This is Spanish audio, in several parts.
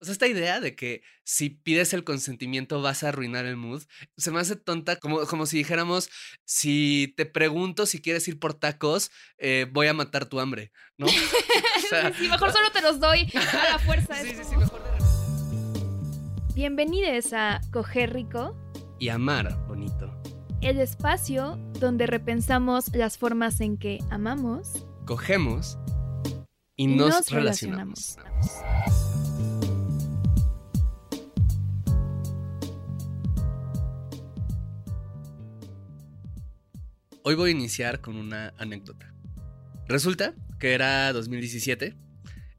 O sea, esta idea de que si pides el consentimiento vas a arruinar el mood, se me hace tonta, como, como si dijéramos, si te pregunto si quieres ir por tacos, eh, voy a matar tu hambre, ¿no? O sea, sí, mejor solo te los doy a la fuerza. Sí, sí, sí, mejor de Bienvenidos a Coger Rico. Y amar bonito. El espacio donde repensamos las formas en que amamos, cogemos y, nos, relacionamos. Hoy voy a iniciar con una anécdota. Resulta que era 2017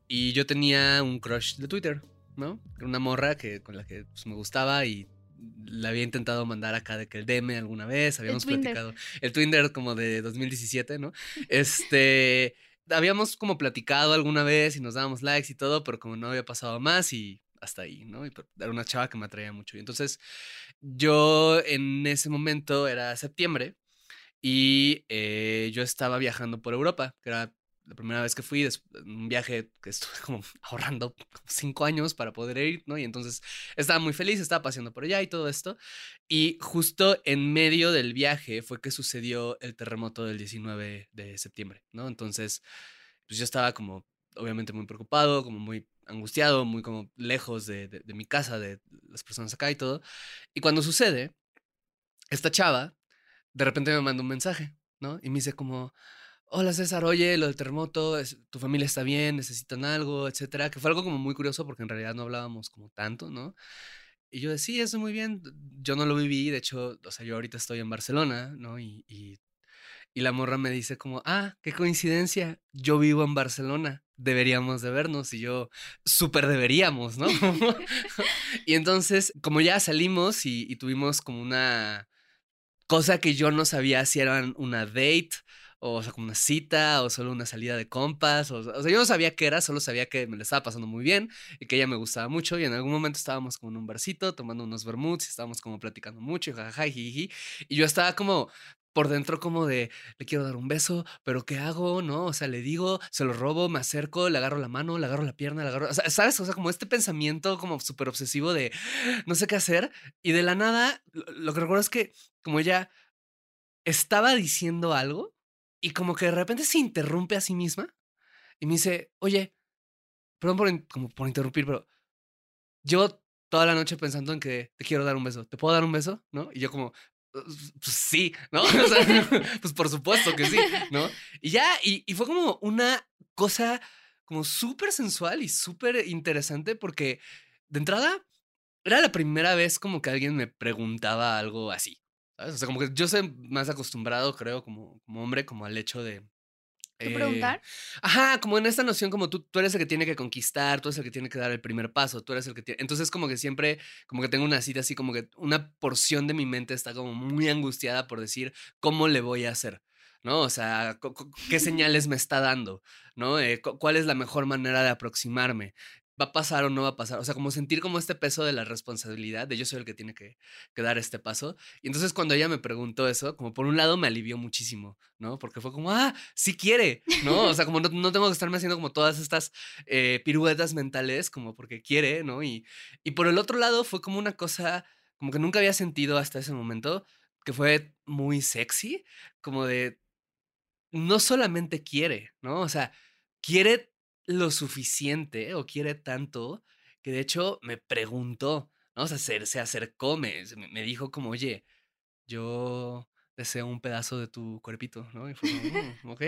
y yo tenía un crush de Twitter, ¿no? Una morra que, con la que pues, me gustaba y la había intentado mandar acá de que el DM alguna vez, habíamos platicado. El Twitter como de 2017, ¿no? Este, habíamos como platicado alguna vez y nos dábamos likes y todo, pero como no había pasado más y hasta ahí, ¿no? Y era una chava que me atraía mucho. Y entonces yo en ese momento era septiembre y eh, yo estaba viajando por Europa, que era la primera vez que fui, un viaje que estuve como ahorrando cinco años para poder ir, ¿no? Y entonces estaba muy feliz, estaba paseando por allá y todo esto. Y justo en medio del viaje fue que sucedió el terremoto del 19 de septiembre, ¿no? Entonces, pues yo estaba como, obviamente, muy preocupado, como muy angustiado, muy como lejos de, de mi casa, de las personas acá y todo. Y cuando sucede, esta chava de repente me manda un mensaje, ¿no? Y me dice como, hola César, oye, lo del terremoto, tu familia está bien, necesitan algo, etcétera, que fue algo como muy curioso porque en realidad no hablábamos como tanto, ¿no? Y yo decía, sí, eso muy bien, yo no lo viví, de hecho, o sea, yo ahorita estoy en Barcelona, ¿no? Y, y, y la morra me dice como, ah, qué coincidencia, yo vivo en Barcelona, deberíamos de vernos y yo, súper deberíamos, ¿no? y entonces, como ya salimos y tuvimos como una Cosa que yo no sabía si eran una date, o, sea, como una cita, o solo una salida de compas. O, sea, yo no sabía qué era, solo sabía que me lo estaba pasando muy bien y que ella me gustaba mucho. Y en algún momento estábamos como en un barcito tomando unos vermuts y estábamos como platicando mucho y jajaja y yo estaba como por dentro como de, le quiero dar un beso, pero ¿qué hago? ¿No? O sea, le digo, se lo robo, me acerco, le agarro la mano, le agarro la pierna, le agarro, o sea, ¿sabes? O sea, como este pensamiento como súper obsesivo de no sé qué hacer. Y de la nada, lo que recuerdo es que como ella estaba diciendo algo y como que de repente se interrumpe a sí misma y me dice, oye, perdón por, como por interrumpir, pero yo toda la noche pensando en que te quiero dar un beso. ¿Te puedo dar un beso? ¿No? Y yo como, pues sí, ¿no? Pues por supuesto que sí, ¿no? Y ya, y, fue como una cosa como súper sensual y súper interesante porque de entrada era la primera vez como que alguien me preguntaba algo así. O sea, como que yo soy más acostumbrado, creo, como hombre, como al hecho de ¿Tú preguntar? Eh, ajá, como en esta noción como tú, tú eres el que tiene que conquistar, tú eres el que tiene que dar el primer paso, tú eres el que tiene... Entonces como que siempre, como que tengo una cita así, como que una porción de mi mente está como muy angustiada por decir, ¿cómo le voy a hacer? ¿no? O sea, ¿qué señales me está dando? ¿No? Eh, ¿Cuál es la mejor manera de aproximarme? Va a pasar o no va a pasar. O sea, como sentir como este peso de la responsabilidad, de yo soy el que tiene que, dar este paso. Y entonces cuando ella me preguntó eso, como por un lado me alivió muchísimo, ¿no? Porque fue como, ah, sí quiere, ¿no? O sea, como no, tengo que estarme haciendo como todas estas eh, piruetas mentales, como porque quiere, ¿no? Y, y por el otro lado fue como una cosa, como que nunca había sentido hasta ese momento, que fue muy sexy, como de, no solamente quiere, ¿no? O sea, quiere lo suficiente o quiere tanto que de hecho me preguntó, ¿no? O sea, se, acercó, me, me dijo como, oye, yo deseo un pedazo de tu cuerpito, ¿no? Y fue "Mm, ok,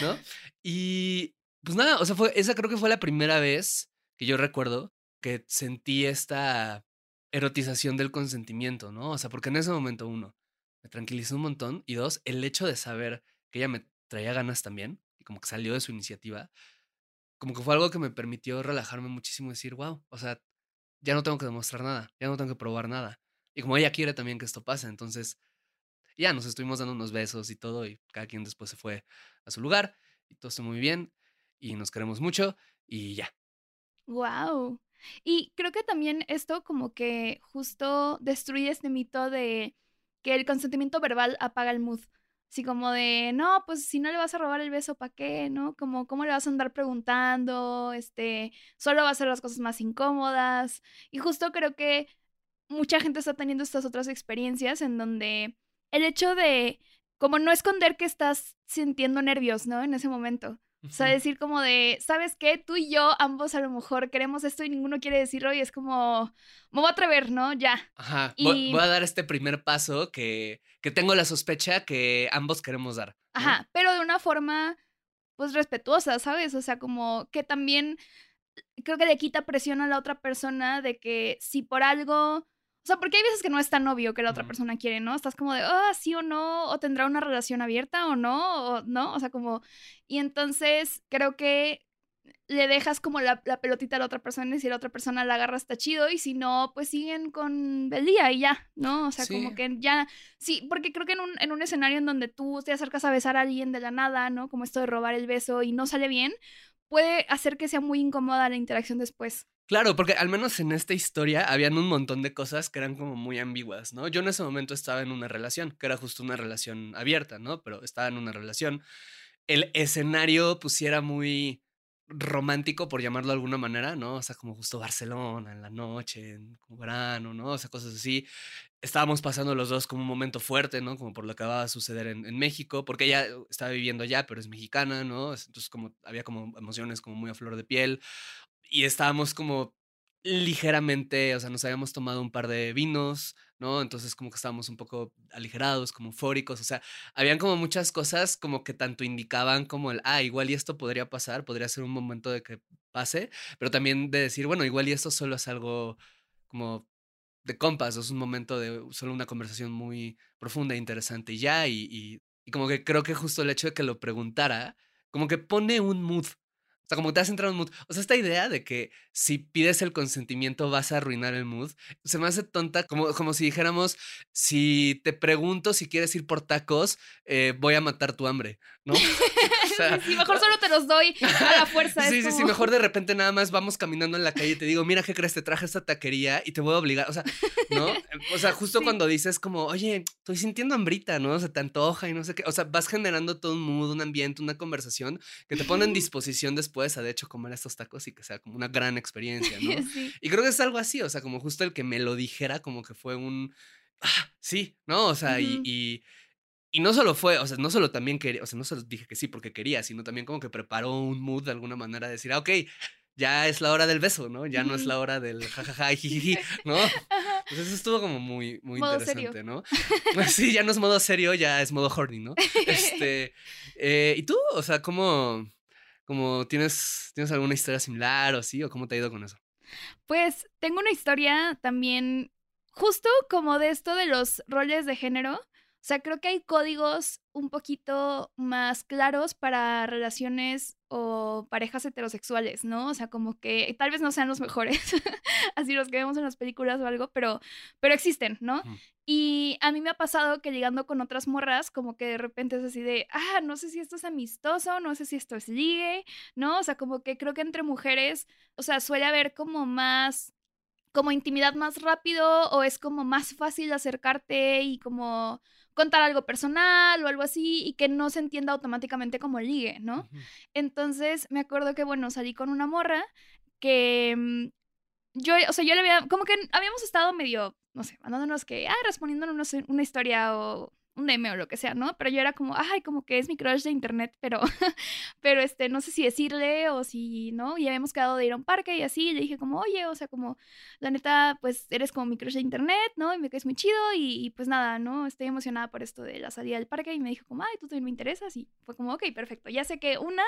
¿no? Y pues nada, o sea, fue, esa creo que fue la primera vez que yo recuerdo que sentí esta erotización del consentimiento, ¿no? O sea, porque en ese momento, uno, me tranquilizó un montón y dos, el hecho de saber que ella me traía ganas también y como que salió de su iniciativa, como que fue algo que me permitió relajarme muchísimo y decir, wow, o sea, ya no tengo que demostrar nada, ya no tengo que probar nada. Y como ella quiere también que esto pase, entonces ya nos estuvimos dando unos besos y todo y cada quien después se fue a su lugar y todo está muy bien y nos queremos mucho y ya. Wow. Y creo que también esto como que justo destruye este mito de que el consentimiento verbal apaga el mood. Así como de, no, pues si no le vas a robar el beso, ¿para qué? ¿No? Como, ¿cómo le vas a andar preguntando? Este, solo va a hacer las cosas más incómodas. Y justo creo que mucha gente está teniendo estas otras experiencias en donde el hecho de, como no esconder que estás sintiendo nervios, ¿no? En ese momento. O sea, decir como de, ¿sabes qué? Tú y yo ambos a lo mejor queremos esto y ninguno quiere decirlo y es como, me voy a atrever, ¿no? Ya. Ajá, voy, Y- voy a dar este primer paso que, que tengo la sospecha que ambos queremos dar. ¿no? Ajá, pero de una forma, pues respetuosa, ¿sabes? O sea, como que también creo que le quita presión a la otra persona de que si por algo, o sea, porque hay veces que no es tan obvio que la otra persona quiere, ¿no? Estás como de, ah, sí o no, o tendrá una relación abierta o no, o no, o sea, como, y entonces creo que le dejas como la, la pelotita a la otra persona y si la otra persona la agarra está chido y si no, pues siguen con el día y ya, ¿no? O sea, Sí. como que ya, sí, porque creo que en un, en un escenario en donde tú te acercas a besar a alguien de la nada, ¿no? Como esto de robar el beso y no sale bien, puede hacer que sea muy incómoda la interacción después. Claro, porque al menos en esta historia habían un montón de cosas que eran como muy ambiguas, ¿no? Yo en ese momento estaba en una relación, que era justo una relación abierta, ¿no? Pero estaba en una relación. El escenario pusiera muy romántico, por llamarlo de alguna manera, ¿no? O sea, como justo Barcelona en la noche, en verano, ¿no? O sea, cosas así. Estábamos pasando los dos como un momento fuerte, ¿no? Como por lo que acababa de suceder en, México, porque ella estaba viviendo allá, pero es mexicana, ¿no? Entonces como había como emociones como muy a flor de piel y estábamos como ligeramente, o sea, nos habíamos tomado un par de vinos, ¿no? Entonces como que estábamos un poco aligerados, como eufóricos, o sea, habían como muchas cosas como que tanto indicaban como el, ah, igual y esto podría pasar, podría ser un momento de que pase, pero también de decir, bueno, igual y esto solo es algo como de compas, es un momento de solo una conversación muy profunda e interesante y ya, y, y, como que creo que justo el hecho de que lo preguntara, como que pone un mood. O sea, como que te has entrado en un mood. O sea, esta idea de que si pides el consentimiento vas a arruinar el mood, se me hace tonta, como, como si dijéramos, si te pregunto si quieres ir por tacos, eh, voy a matar tu hambre, ¿no? O sea, sí, mejor solo te los doy a la fuerza. Sí, sí, sí, mejor de repente nada más vamos caminando en la calle y te digo, mira, ¿qué crees? Te traje esta taquería y te voy a obligar, o sea, ¿no? O sea, justo Sí. cuando dices como, oye, estoy sintiendo hambrita, ¿no? O sea, te antoja y no sé qué, o sea, vas generando todo un mood, un ambiente, una conversación que te pone en disposición después a, de hecho, comer estos tacos y que sea como una gran experiencia, ¿no? Sí. Y creo que es algo así, o sea, como justo el que me lo dijera, como que fue un, ah, sí, ¿no? O sea. Y no solo fue, o sea, no solo también quería, o sea, no solo dije que sí porque quería, sino también como que preparó un mood de alguna manera de decir, ah, ok, ya es la hora del beso, ¿no? Ya no es la hora del jajaja y jijiji, ¿no? Ajá. Pues eso estuvo como muy, muy Modo serio. interesante, ¿no? Pues sí, ya no es modo serio, ya es modo horny, ¿no? Este, eh, ¿y tú? O sea, ¿cómo, cómo tienes, tienes alguna historia similar o así? ¿O cómo te ha ido con eso? Pues tengo una historia también justo como de esto de los roles de género. O sea, creo que hay códigos un poquito más claros para relaciones o parejas heterosexuales, ¿no? O sea, como que tal vez no sean los mejores, así los que vemos en las películas o algo, pero, pero existen, ¿no? Y a mí me ha pasado que llegando con otras morras, como que de repente es así de, ah, no sé si esto es amistoso, no sé si esto es ligue, ¿no? O sea, como que creo que entre mujeres, o sea, suele haber como más, como intimidad más rápido o es como más fácil acercarte y como contar algo personal o algo así y que no se entienda automáticamente como ligue, ¿no? Entonces me acuerdo que, bueno, salí con una morra que mm, yo, o sea, yo le había, como que habíamos estado medio, no sé, mandándonos que, ah, respondiéndonos una historia o un DM o lo que sea, ¿no? Pero yo era como, ay, como que es mi crush de internet, pero, pero este, no sé si decirle o si, ¿no? Y habíamos quedado de ir a un parque y así, le dije como, oye, o sea, como, la neta, pues eres como mi crush de internet, ¿no? Y me caes muy chido y, pues nada, ¿no? Estoy emocionada por esto de la salida del parque y me dijo como, ay, tú también me interesas y fue como, ok, perfecto, ya sé que una,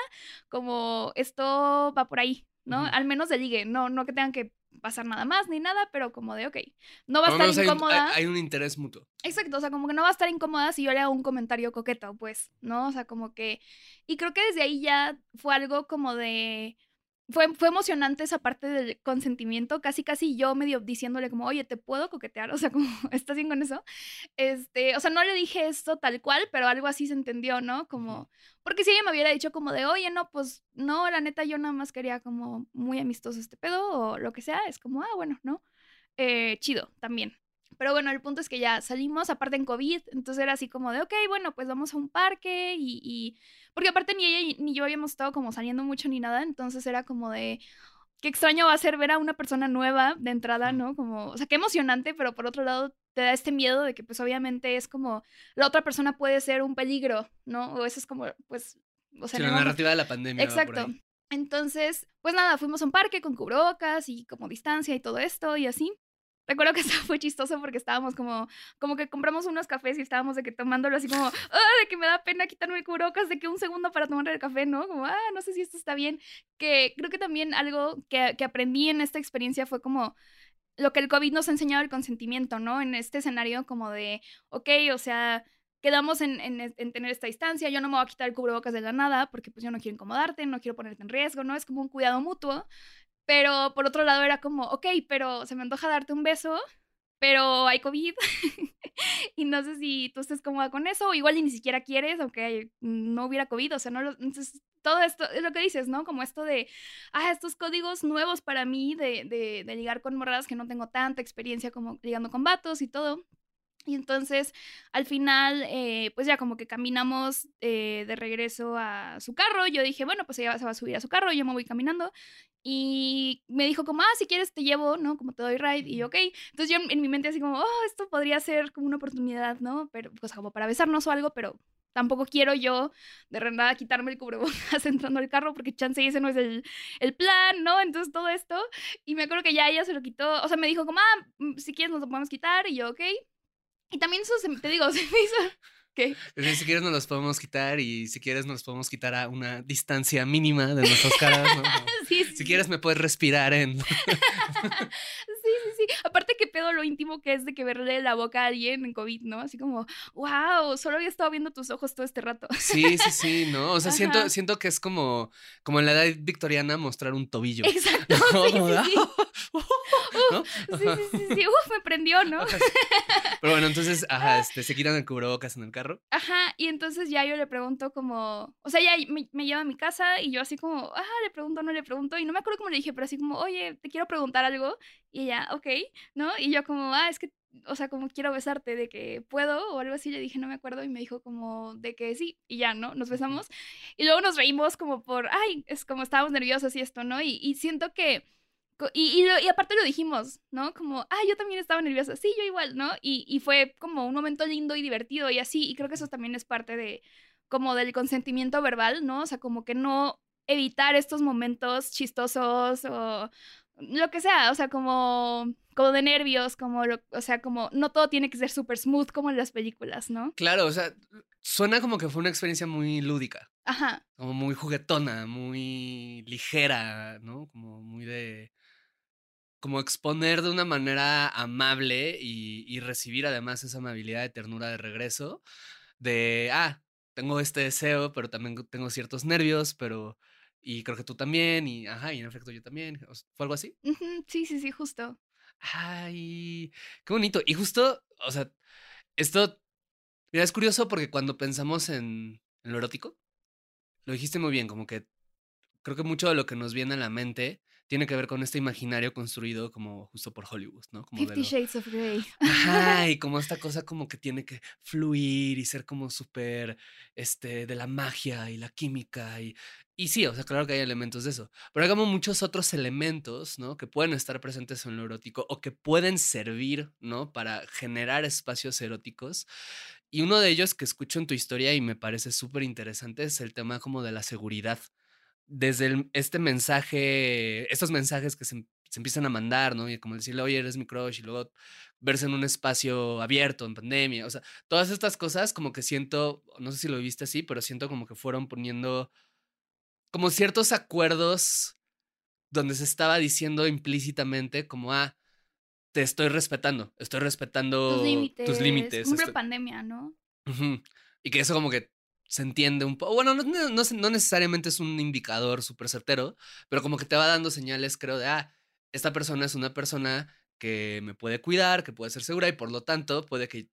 como esto va por ahí, ¿no? Al menos de ligue, no, no que tengan que pasar nada más ni nada, pero como de, ok, no va a estar incómoda. Hay, un interés mutuo. Exacto, o sea, como que no va a estar incómoda si yo le hago un comentario coqueto, pues, ¿no? O sea, como que... Y creo que desde ahí ya fue algo como de fue, fue emocionante esa parte del consentimiento, casi casi yo medio diciéndole como, oye, ¿te puedo coquetear? O sea, como, ¿estás bien con eso? Este, o sea, no le dije esto tal cual, pero algo así se entendió, ¿no? Como, porque si ella me hubiera dicho como de, oye, no, pues, no, la neta, yo nada más quería como muy amistoso este pedo o lo que sea, es como, ah, bueno, ¿no? Eh, chido, también. Pero bueno, el punto es que ya salimos, aparte en COVID, entonces era así como de, ok, bueno, pues vamos a un parque y, porque aparte ni ella ni yo habíamos estado como saliendo mucho ni nada, entonces era como de, qué extraño va a ser ver a una persona nueva de entrada, ¿no? Como, o sea, qué emocionante, pero por otro lado te da este miedo de que pues obviamente es como, la otra persona puede ser un peligro, ¿no? O eso es como, pues, o sea... la narrativa de la pandemia. Exacto. Entonces, pues nada, fuimos a un parque con cubrebocas y como distancia y todo esto y así. Recuerdo que fue chistoso porque estábamos como, como que compramos unos cafés y estábamos de que tomándolo así como, ah, de que me da pena quitarme el cubrebocas, de que un segundo para tomar el café, ¿no? Como, ah, no sé si esto está bien. Que creo que también algo que, que aprendí en esta experiencia fue como lo que el COVID nos ha enseñado el consentimiento, ¿no? En este escenario como de, ok, o sea, quedamos en, en, en, tener esta distancia, yo no me voy a quitar el cubrebocas de la nada porque pues yo no quiero incomodarte, no quiero ponerte en riesgo, ¿no? Es como un cuidado mutuo. Pero por otro lado era como, ok, pero se me antoja darte un beso, pero hay COVID y no sé si tú estés cómoda con eso, o igual ni siquiera quieres, aunque no hubiera COVID, o sea, no lo, entonces todo esto es lo que dices, ¿no? Como esto de, ah, estos códigos nuevos para mí de, de, de ligar con morradas que no tengo tanta experiencia como ligando con vatos y todo. Y entonces, al final, eh, pues ya como que caminamos eh, de regreso a su carro. Yo dije, bueno, pues ella se va a subir a su carro, yo me voy caminando. Y me dijo como, ah, si quieres te llevo, ¿no? Como te doy ride. Y yo, ok. Entonces yo en mi mente así como, oh, esto podría ser como una oportunidad, ¿no? Pero, pues como para besarnos o algo, pero tampoco quiero yo de nada quitarme el cubrebocas entrando al carro porque chance ese no es el, el, plan, ¿no? Entonces todo esto. Y me acuerdo que ya ella se lo quitó. O sea, me dijo como, ah, mm, si quieres nos lo podemos quitar. Y yo, ok. Y también eso, se, te digo, se me hizo... ¿Qué? Si quieres nos los podemos quitar y si quieres nos los podemos quitar a una distancia mínima de nuestras caras, ¿no? sí, sí, si quieres me puedes respirar en... sí, sí, sí. Aparte que pedo lo íntimo que es de que verle la boca a alguien en COVID, ¿no? Así como, wow, solo había estado viendo tus ojos todo este rato. Sí, sí, sí, ¿no? O sea, siento, siento que es como, como en la edad victoriana mostrar un tobillo. Exacto. Sí, sí, sí. sí, sí, sí, sí. Uf, me prendió, ¿no? Pero bueno, entonces, ajá, este, se quitan el cubrebocas en el carro. Ajá, y entonces ya yo le pregunto como, o sea, ya me, me, lleva a mi casa y yo así como, ajá, le pregunto, no le pregunto, y no me acuerdo cómo le dije, pero así como, oye, te quiero preguntar algo, y ella, ok, ¿no? Y yo como, ah, es que, o sea, como quiero besarte, de que puedo, o algo así, le dije, no me acuerdo, y me dijo como, de que sí, y ya, ¿no? Nos besamos, y luego nos reímos como por, ay, es como estábamos nerviosos y esto, ¿no? Y, y siento que y, y, aparte lo dijimos, ¿no? Como, ah, yo también estaba nerviosa. Sí, yo igual, ¿no? Y, y fue como un momento lindo y divertido y así. Y creo que eso también es parte de, como del consentimiento verbal, ¿no? O sea, como que no evitar estos momentos chistosos o lo que sea, o sea, como, como de nervios, como, lo, o sea, como no todo tiene que ser súper smooth como en las películas, ¿no? Claro, o sea, suena como que fue una experiencia muy lúdica. Ajá. Como muy juguetona, muy ligera, ¿no? Como muy de como exponer de una manera amable y, recibir además esa amabilidad de ternura de regreso, de, ah, tengo este deseo, pero también tengo ciertos nervios, pero, y creo que tú también, y, ajá, y en efecto yo también, ¿fue algo así? Sí, sí, sí, justo. Ay, qué bonito. Y justo, o sea, esto, mira, es curioso porque cuando pensamos en, en lo erótico, lo dijiste muy bien, como que creo que mucho de lo que nos viene a la mente tiene que ver con este imaginario construido como justo por Hollywood, ¿no? Como Fifty Shades of Grey. Ajá, y como esta cosa como que tiene que fluir y ser como súper, este, de la magia y la química y, y sí, o sea, claro que hay elementos de eso, pero hay como muchos otros elementos, ¿no? Que pueden estar presentes en lo erótico o que pueden servir, ¿no? Para generar espacios eróticos Y uno de ellos que escucho en tu historia y me parece súper interesante es el tema como de la seguridad. Desde el- este mensaje, estos mensajes que se, se empiezan a mandar, ¿no? Y como decirle, oye, eres mi crush, y luego verse en un espacio abierto, en pandemia. O sea, todas estas cosas como que siento, no sé si lo viste así, pero siento como que fueron poniendo como ciertos acuerdos donde se estaba diciendo implícitamente como, ah, te estoy respetando, estoy respetando Tus límites. tus límites. Como estoy- pandemia, ¿no? Y que eso como que se entiende un poco. Bueno, no, no, no necesariamente es un indicador súper certero, pero como que te va dando señales, creo, de, ah, esta persona es una persona que me puede cuidar, que puede ser segura y por lo tanto puede que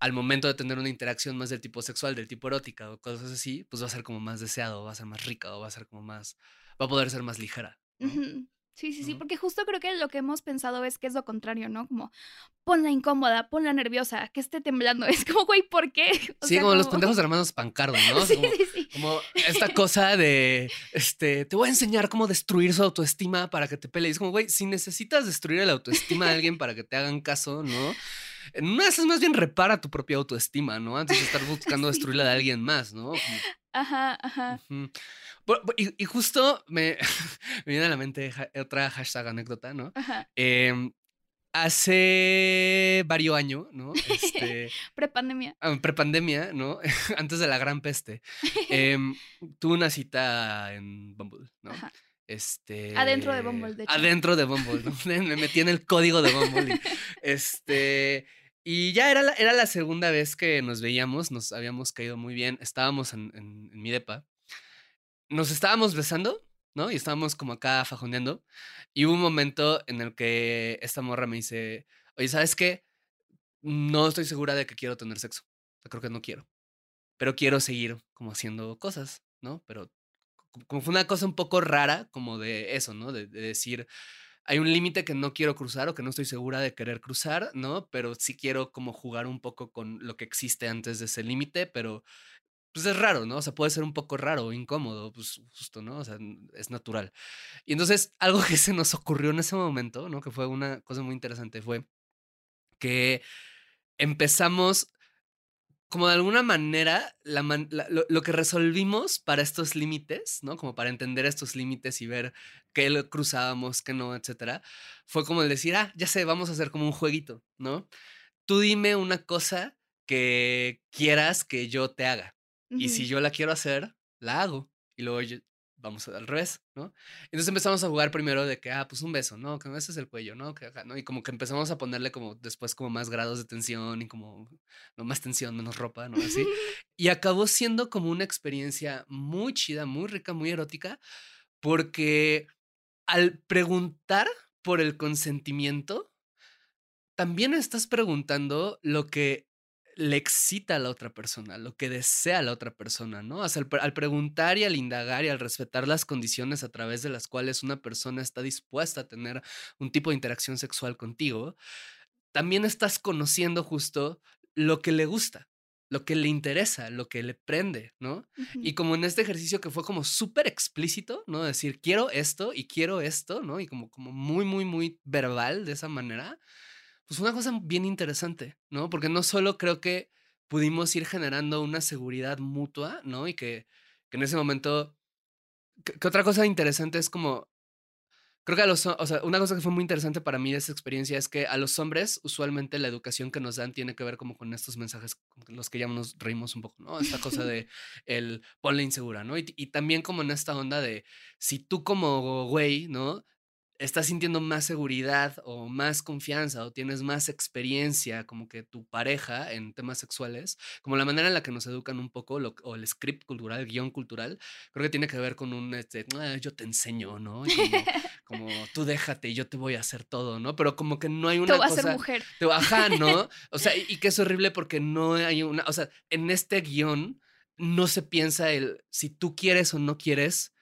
al momento de tener una interacción más del tipo sexual, del tipo erótica o cosas así, pues va a ser como más deseado, va a ser más rica o va a ser como más, va a poder ser más ligera. Sí, sí, sí, porque justo creo que lo que hemos pensado es que es lo contrario, ¿no? Como ponla incómoda, ponla nerviosa, que esté temblando. Es como, güey, ¿por qué? O sí, sea, como los pendejos hermanos Pancardo, ¿no? Sí, como, sí, sí. Como esta cosa de, este, te voy a enseñar cómo destruir su autoestima para que te pele. Y es como, güey, si necesitas destruir la autoestima de alguien para que te hagan caso, ¿no? En una de esas más bien repara tu propia autoestima, ¿no? Antes de estar buscando destruirla de alguien más, ¿no? Como, Ajá, ajá. Y, y justo me, me viene a la mente otra hashtag anécdota, ¿no? Ajá. Em, hace varios años, ¿no? Este, Prepandemia. ah, prepandemia, ¿no? Antes de la gran peste. em, tuve una cita en Bumble, ¿no? Ajá. Este. Adentro de Bumble, de hecho. Adentro de Bumble, ¿no? Me metí en el código de Bumble. y, este. Y ya era la, era la segunda vez que nos veíamos, nos habíamos caído muy bien. Estábamos en, en- en mi depa. Nos estábamos besando, ¿no? Y estábamos como acá fajoneando. Y hubo un momento en el que esta morra me dice: Oye, ¿sabes qué? No estoy segura de que quiero tener sexo. Creo que no quiero. Pero quiero seguir como haciendo cosas, ¿no? Pero co- como fue una cosa un poco rara, como de eso, ¿no? De, de decir, hay un límite que no quiero cruzar o que no estoy segura de querer cruzar, ¿no? Pero sí quiero como jugar un poco con lo que existe antes de ese límite, pero pues es raro, ¿no? O sea, puede ser un poco raro incómodo, pues justo, ¿no? O sea, es natural. Y entonces, algo que se nos ocurrió en ese momento, ¿no? Que fue una cosa muy interesante, fue que empezamos como de alguna manera, la man- lo, lo que resolvimos para estos límites, ¿no? Como para entender estos límites y ver qué cruzábamos, qué no, etcétera, fue como el decir, ah, ya sé, vamos a hacer como un jueguito, ¿no? Tú dime una cosa que quieras que yo te haga. Y si yo la quiero hacer, la hago. Y luego yo- vamos al revés, ¿no? Entonces empezamos a jugar primero de que, ah, pues un beso, ¿no? Que me beses el cuello, ¿no? Que ¿no? Y como que empezamos a ponerle como después como más grados de tensión y como, no más tensión, menos ropa, ¿no? Así. Y acabó siendo como una experiencia muy chida, muy rica, muy erótica, porque al preguntar por el consentimiento, también estás preguntando lo que le excita a la otra persona, lo que desea la otra persona, ¿no? O sea, al, pre- al preguntar y al indagar y al respetar las condiciones a través de las cuales una persona está dispuesta a tener un tipo de interacción sexual contigo, también estás conociendo justo lo que le gusta, lo que le interesa, lo que le prende, ¿no? Y como en este ejercicio que fue como súper explícito, ¿no? Decir, quiero esto y quiero esto, ¿no? Y como, como muy, muy, muy verbal de esa manera, pues fue una cosa bien interesante, ¿no? Porque no solo creo que pudimos ir generando una seguridad mutua, ¿no? Y que, que en ese momento, que, que otra cosa interesante es como, creo que a los, o sea, una cosa que fue muy interesante para mí de esa experiencia es que a los hombres usualmente la educación que nos dan tiene que ver como con estos mensajes, los que ya nos reímos un poco, ¿no? Esta cosa de el ponle insegura, ¿no? Y, y también como en esta onda de si tú como güey, ¿no? Estás sintiendo más seguridad o más confianza o tienes más experiencia como que tu pareja en temas sexuales, como la manera en la que nos educan un poco lo- o el script cultural, el guion cultural, creo que tiene que ver con un, este, "Ah, yo te enseño, ¿no? Y como, como tú déjate y yo te voy a hacer todo, ¿no? Pero como que no hay Te una voy a cosa... hacer mujer. Te baja, ¿no? O sea, y, y que es horrible porque no hay una, o sea, en este guion no se piensa el si tú quieres o no quieres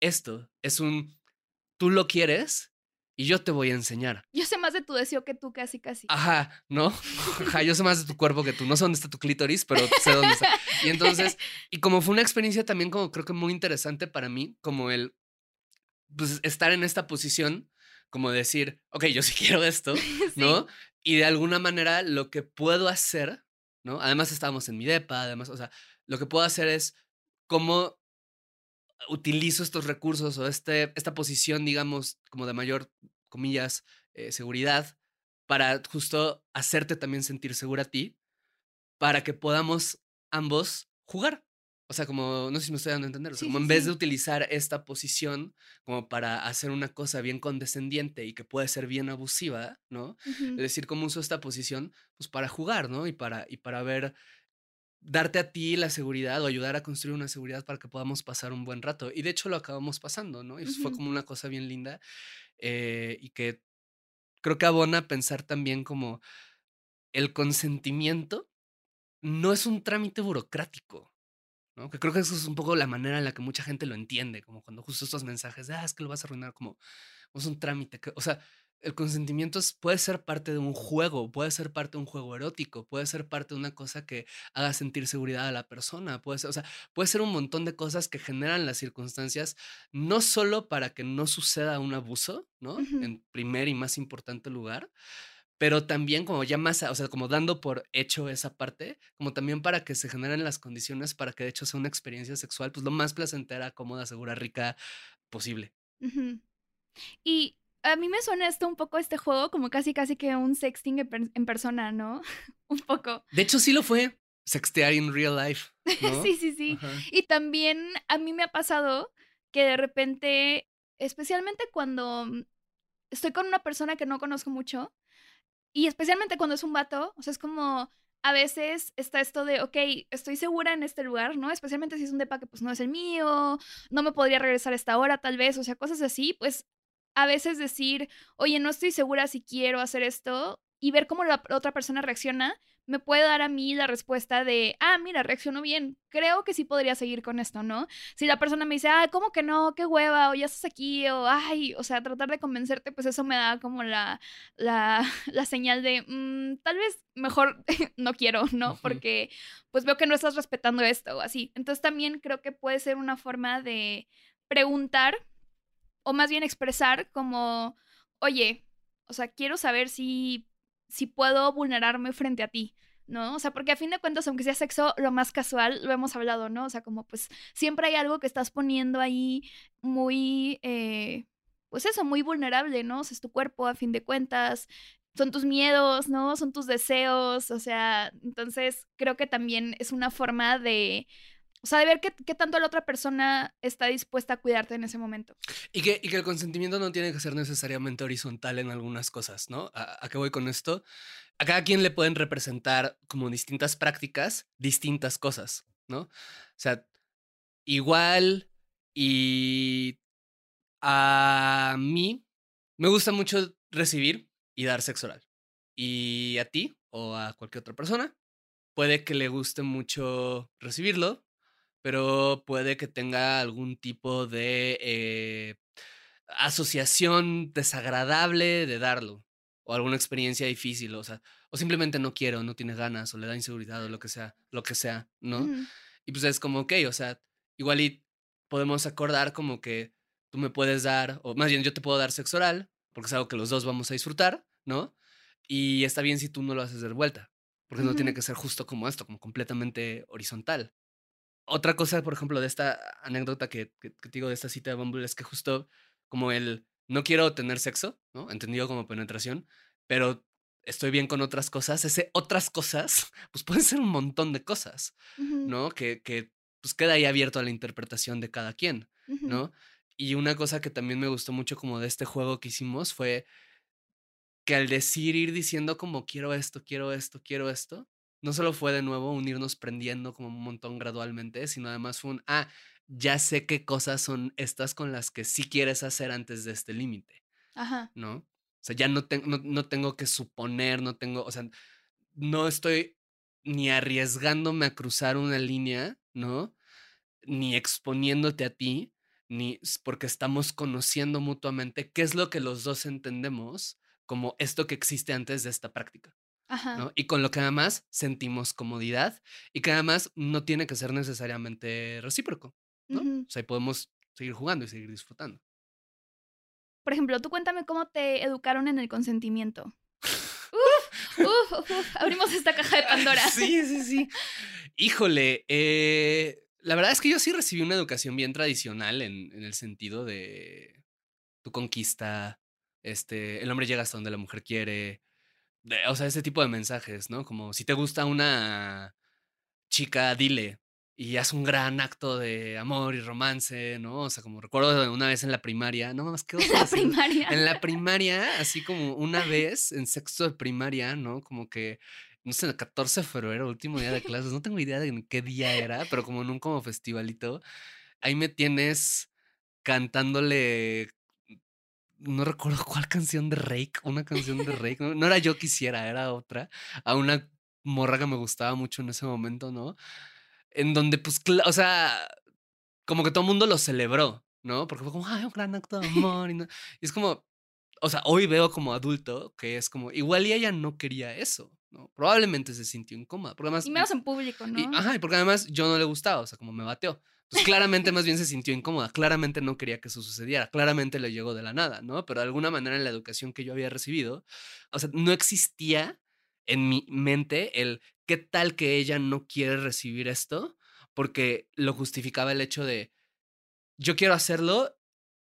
esto. Es un, tú lo quieres y yo te voy a enseñar. Yo sé más de tu deseo que tú, casi, casi. Ajá, ¿no? Ajá, yo sé más de tu cuerpo que tú. No sé dónde está tu clítoris, pero sé dónde está. Y entonces, y como fue una experiencia también como creo que muy interesante para mí, como el, pues, estar en esta posición, como decir, ok, yo sí quiero esto, Sí. ¿no? Y de alguna manera lo que puedo hacer ¿no? Además estábamos en mi depa, además, o sea, lo que puedo hacer es cómo utilizo estos recursos o este, esta posición, digamos, como de mayor, comillas, eh, seguridad, para justo hacerte también sentir segura a ti, para que podamos ambos jugar. O sea, como, no sé si me estoy dando a entender, o sea, Sí, como sí, en vez de utilizar esta posición como para hacer una cosa bien condescendiente y que puede ser bien abusiva, ¿no? Es decir, cómo uso esta posición, pues para jugar, ¿no? Y para, y para ver, darte a ti la seguridad o ayudar a construir una seguridad para que podamos pasar un buen rato. Y de hecho lo acabamos pasando, ¿no? Y fue como una cosa bien linda eh, y que creo que abona pensar también como el consentimiento no es un trámite burocrático. ¿no? Que creo que eso es un poco la manera en la que mucha gente lo entiende, como cuando justo estos mensajes de, ah, es que lo vas a arruinar, como es un trámite. que- o sea, el consentimiento es- puede ser parte de un juego, puede ser parte de un juego erótico, puede ser parte de una cosa que haga sentir seguridad a la persona, puede ser, o sea, puede ser un montón de cosas que generan las circunstancias, no solo para que no suceda un abuso, ¿no? En primer y más importante lugar, pero también como ya más, o sea, como dando por hecho esa parte, como también para que se generen las condiciones para que de hecho sea una experiencia sexual, pues lo más placentera, cómoda, segura, rica posible. Y a mí me suena esto un poco este juego como casi casi que un sexting en, per- en persona, ¿no? un poco. De hecho, sí lo fue. Sextear in real life. ¿no? sí, sí, sí. Ajá. Y también a mí me ha pasado que de repente, especialmente cuando mm, estoy con una persona que no conozco mucho, y especialmente cuando es un vato, o sea, es como a veces está esto de, ok, estoy segura en este lugar, ¿no? Especialmente si es un depa que pues no es el mío, no me podría regresar a esta hora tal vez, o sea, cosas así, pues a veces decir, oye, no estoy segura si quiero hacer esto y ver cómo la otra persona reacciona, me puede dar a mí la respuesta de, ah, mira, reaccionó bien, creo que sí podría seguir con esto, ¿no? Si la persona me dice, ah, ¿cómo que no? ¿Qué hueva? O ya estás aquí, o ay, o sea, tratar de convencerte, pues eso me da como la, la, la señal de, "Mm, tal vez mejor no quiero, ¿no? Porque pues veo que no estás respetando esto o así. Entonces también creo que puede ser una forma de preguntar o más bien expresar como, oye, o sea, quiero saber si, si puedo vulnerarme frente a ti, ¿no? O sea, porque a fin de cuentas, aunque sea sexo, lo más casual, lo hemos hablado, ¿no? O sea, como pues siempre hay algo que estás poniendo ahí muy, eh, pues eso, muy vulnerable, ¿no? O sea, es tu cuerpo a fin de cuentas, son tus miedos, ¿no? Son tus deseos, o sea, entonces creo que también es una forma de, o sea, de ver qué, tanto la otra persona está dispuesta a cuidarte en ese momento. Y que, y que el consentimiento no tiene que ser necesariamente horizontal en algunas cosas, ¿no? ¿A, a qué voy con esto? A cada quien le pueden representar como distintas prácticas, distintas cosas, ¿no? O sea, igual y a mí me gusta mucho recibir y dar sexo oral. Y a ti o a cualquier otra persona puede que le guste mucho recibirlo, pero puede que tenga algún tipo de eh, asociación desagradable de darlo o alguna experiencia difícil, o sea, o simplemente no quiere o no tiene ganas o le da inseguridad o lo que sea, lo que sea, ¿no? Ujú. Y pues es como, ok, o sea, igual y podemos acordar como que tú me puedes dar, o más bien yo te puedo dar sexo oral, porque es algo que los dos vamos a disfrutar, ¿no? Y está bien si tú no lo haces de vuelta, porque no tiene que ser justo como esto, como completamente horizontal. Otra cosa, por ejemplo, de esta anécdota que, que, digo de esta cita de Bumble es que justo como el no quiero tener sexo, ¿no? Entendido como penetración, pero estoy bien con otras cosas. Ese otras cosas, pues pueden ser un montón de cosas. ¿no? Que, que pues queda ahí abierto a la interpretación de cada quien. ¿no? Y una cosa que también me gustó mucho como de este juego que hicimos fue que al decir, ir diciendo como quiero esto, quiero esto, quiero esto, no solo fue de nuevo un irnos prendiendo como un montón gradualmente, sino además fue un, ah, ya sé qué cosas son estas con las que sí quieres hacer antes de este límite, Ajá. ¿no? O sea, ya no, ten- no, no tengo que suponer, no tengo, o sea, no estoy ni arriesgándome a cruzar una línea, ¿no? Ni exponiéndote a ti, ni porque estamos conociendo mutuamente qué es lo que los dos entendemos como esto que existe antes de esta práctica, Ajá. ¿no? Y con lo que además sentimos comodidad y que además no tiene que ser necesariamente recíproco, ¿no? O sea, podemos seguir jugando y seguir disfrutando. Por ejemplo, tú cuéntame cómo te educaron en el consentimiento. Uf, uf, uf, abrimos esta caja de Pandora. Sí, sí, sí. Híjole, eh, la verdad es que yo sí recibí una educación bien tradicional en, en el sentido de tu conquista, este, el hombre llega hasta donde la mujer quiere, de- o sea, ese tipo de mensajes, ¿no? Como si te gusta una chica, dile. Y haz un gran acto de amor y romance, ¿no? O sea, como recuerdo una vez en la primaria, no más que En la primaria. en la primaria, así como una vez en sexto de primaria, ¿no? Como que, no sé, el 14 de febrero, último día de clases, no tengo idea de en qué día era, pero como en un como festivalito, ahí me tienes cantándole, no recuerdo cuál canción de Rake, una canción de Rake, no, no era yo quisiera, era otra, a una morra que me gustaba mucho en ese momento, ¿no? En donde, pues, o sea, como que todo el mundo lo celebró, ¿no? Porque fue como, ay, un gran acto de amor. Y, no- y es como, o sea, hoy veo como adulto que es como, igual y ella no quería eso, ¿no? Probablemente se sintió incómoda. Porque además, Y menos en público, ¿no? y- ajá, y porque además yo no le gustaba, o sea, como me bateó. Pues claramente más bien se sintió incómoda, claramente no quería que eso sucediera, claramente le llegó de la nada, ¿no? Pero de alguna manera en la educación que yo había recibido, o sea, no existía en mi mente el qué tal que ella no quiere recibir esto, porque lo justificaba el hecho de yo quiero hacerlo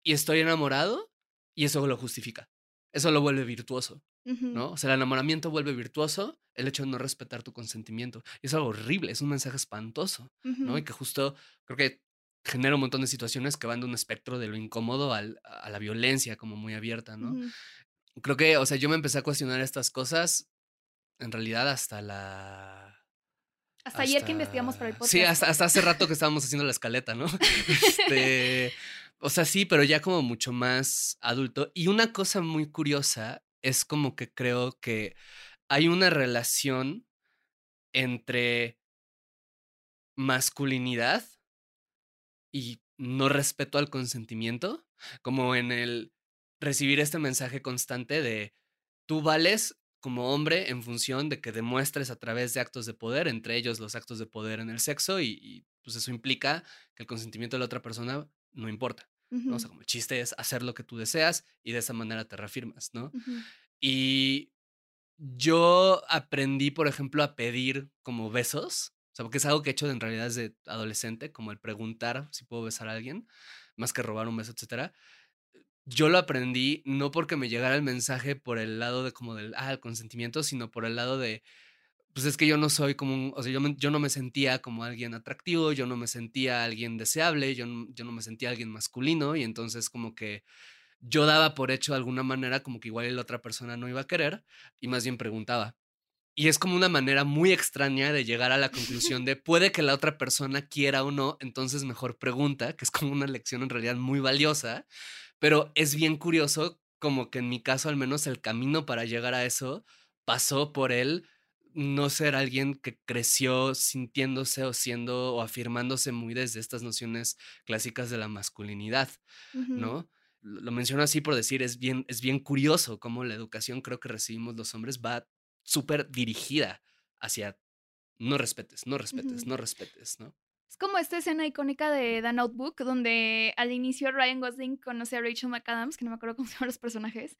y estoy enamorado y eso lo justifica. Eso lo vuelve virtuoso. ¿No? O sea, el enamoramiento vuelve virtuoso el hecho de no respetar tu consentimiento. Y es algo horrible, es un mensaje espantoso, ¿no? Y que justo creo que genera un montón de situaciones que van de un espectro de lo incómodo al- a la violencia como muy abierta, ¿no? Creo que, o sea, yo me empecé a cuestionar estas cosas en realidad hasta la... Hasta ayer que investigamos para el podcast. Sí, hasta, hasta hace rato que estábamos haciendo la escaleta, ¿no? Este, o sea, sí, pero ya como mucho más adulto. Y una cosa muy curiosa es como que creo que hay una relación entre masculinidad y no respeto al consentimiento, como en el recibir este mensaje constante de tú vales como hombre en función de que demuestres a través de actos de poder, entre ellos los actos de poder en el sexo, y, pues eso implica que el consentimiento de la otra persona no importa. ¿No? O sea, como el chiste es hacer lo que tú deseas y de esa manera te reafirmas, ¿no? Y yo aprendí, por ejemplo, a pedir como besos. O sea, porque es algo que he hecho en realidad desde adolescente, como el preguntar si puedo besar a alguien, más que robar un beso, etcétera. Yo lo aprendí no porque me llegara el mensaje por el lado de como del, ah, el consentimiento, sino por el lado de, pues es que yo no soy como un, o sea, yo, me- yo no me sentía como alguien atractivo, yo no me sentía alguien deseable, yo, no- yo no me sentía alguien masculino y entonces como que yo daba por hecho de alguna manera como que igual la otra persona no iba a querer y más bien preguntaba. Y es como una manera muy extraña de llegar a la conclusión de puede que la otra persona quiera o no, entonces mejor pregunta, que es como una lección en realidad muy valiosa, pero es bien curioso como que en mi caso al menos el camino para llegar a eso pasó por él no ser alguien que creció sintiéndose o siendo o afirmándose muy desde estas nociones clásicas de la masculinidad. ¿no? Lo menciono así por decir, es bien, es bien curioso cómo la educación creo que recibimos los hombres va súper dirigida hacia no respetes, no respetes, no respetes, ¿no? Es como esta escena icónica de The Notebook, donde al inicio Ryan Gosling conoce a Rachel McAdams, que no me acuerdo cómo se llaman los personajes,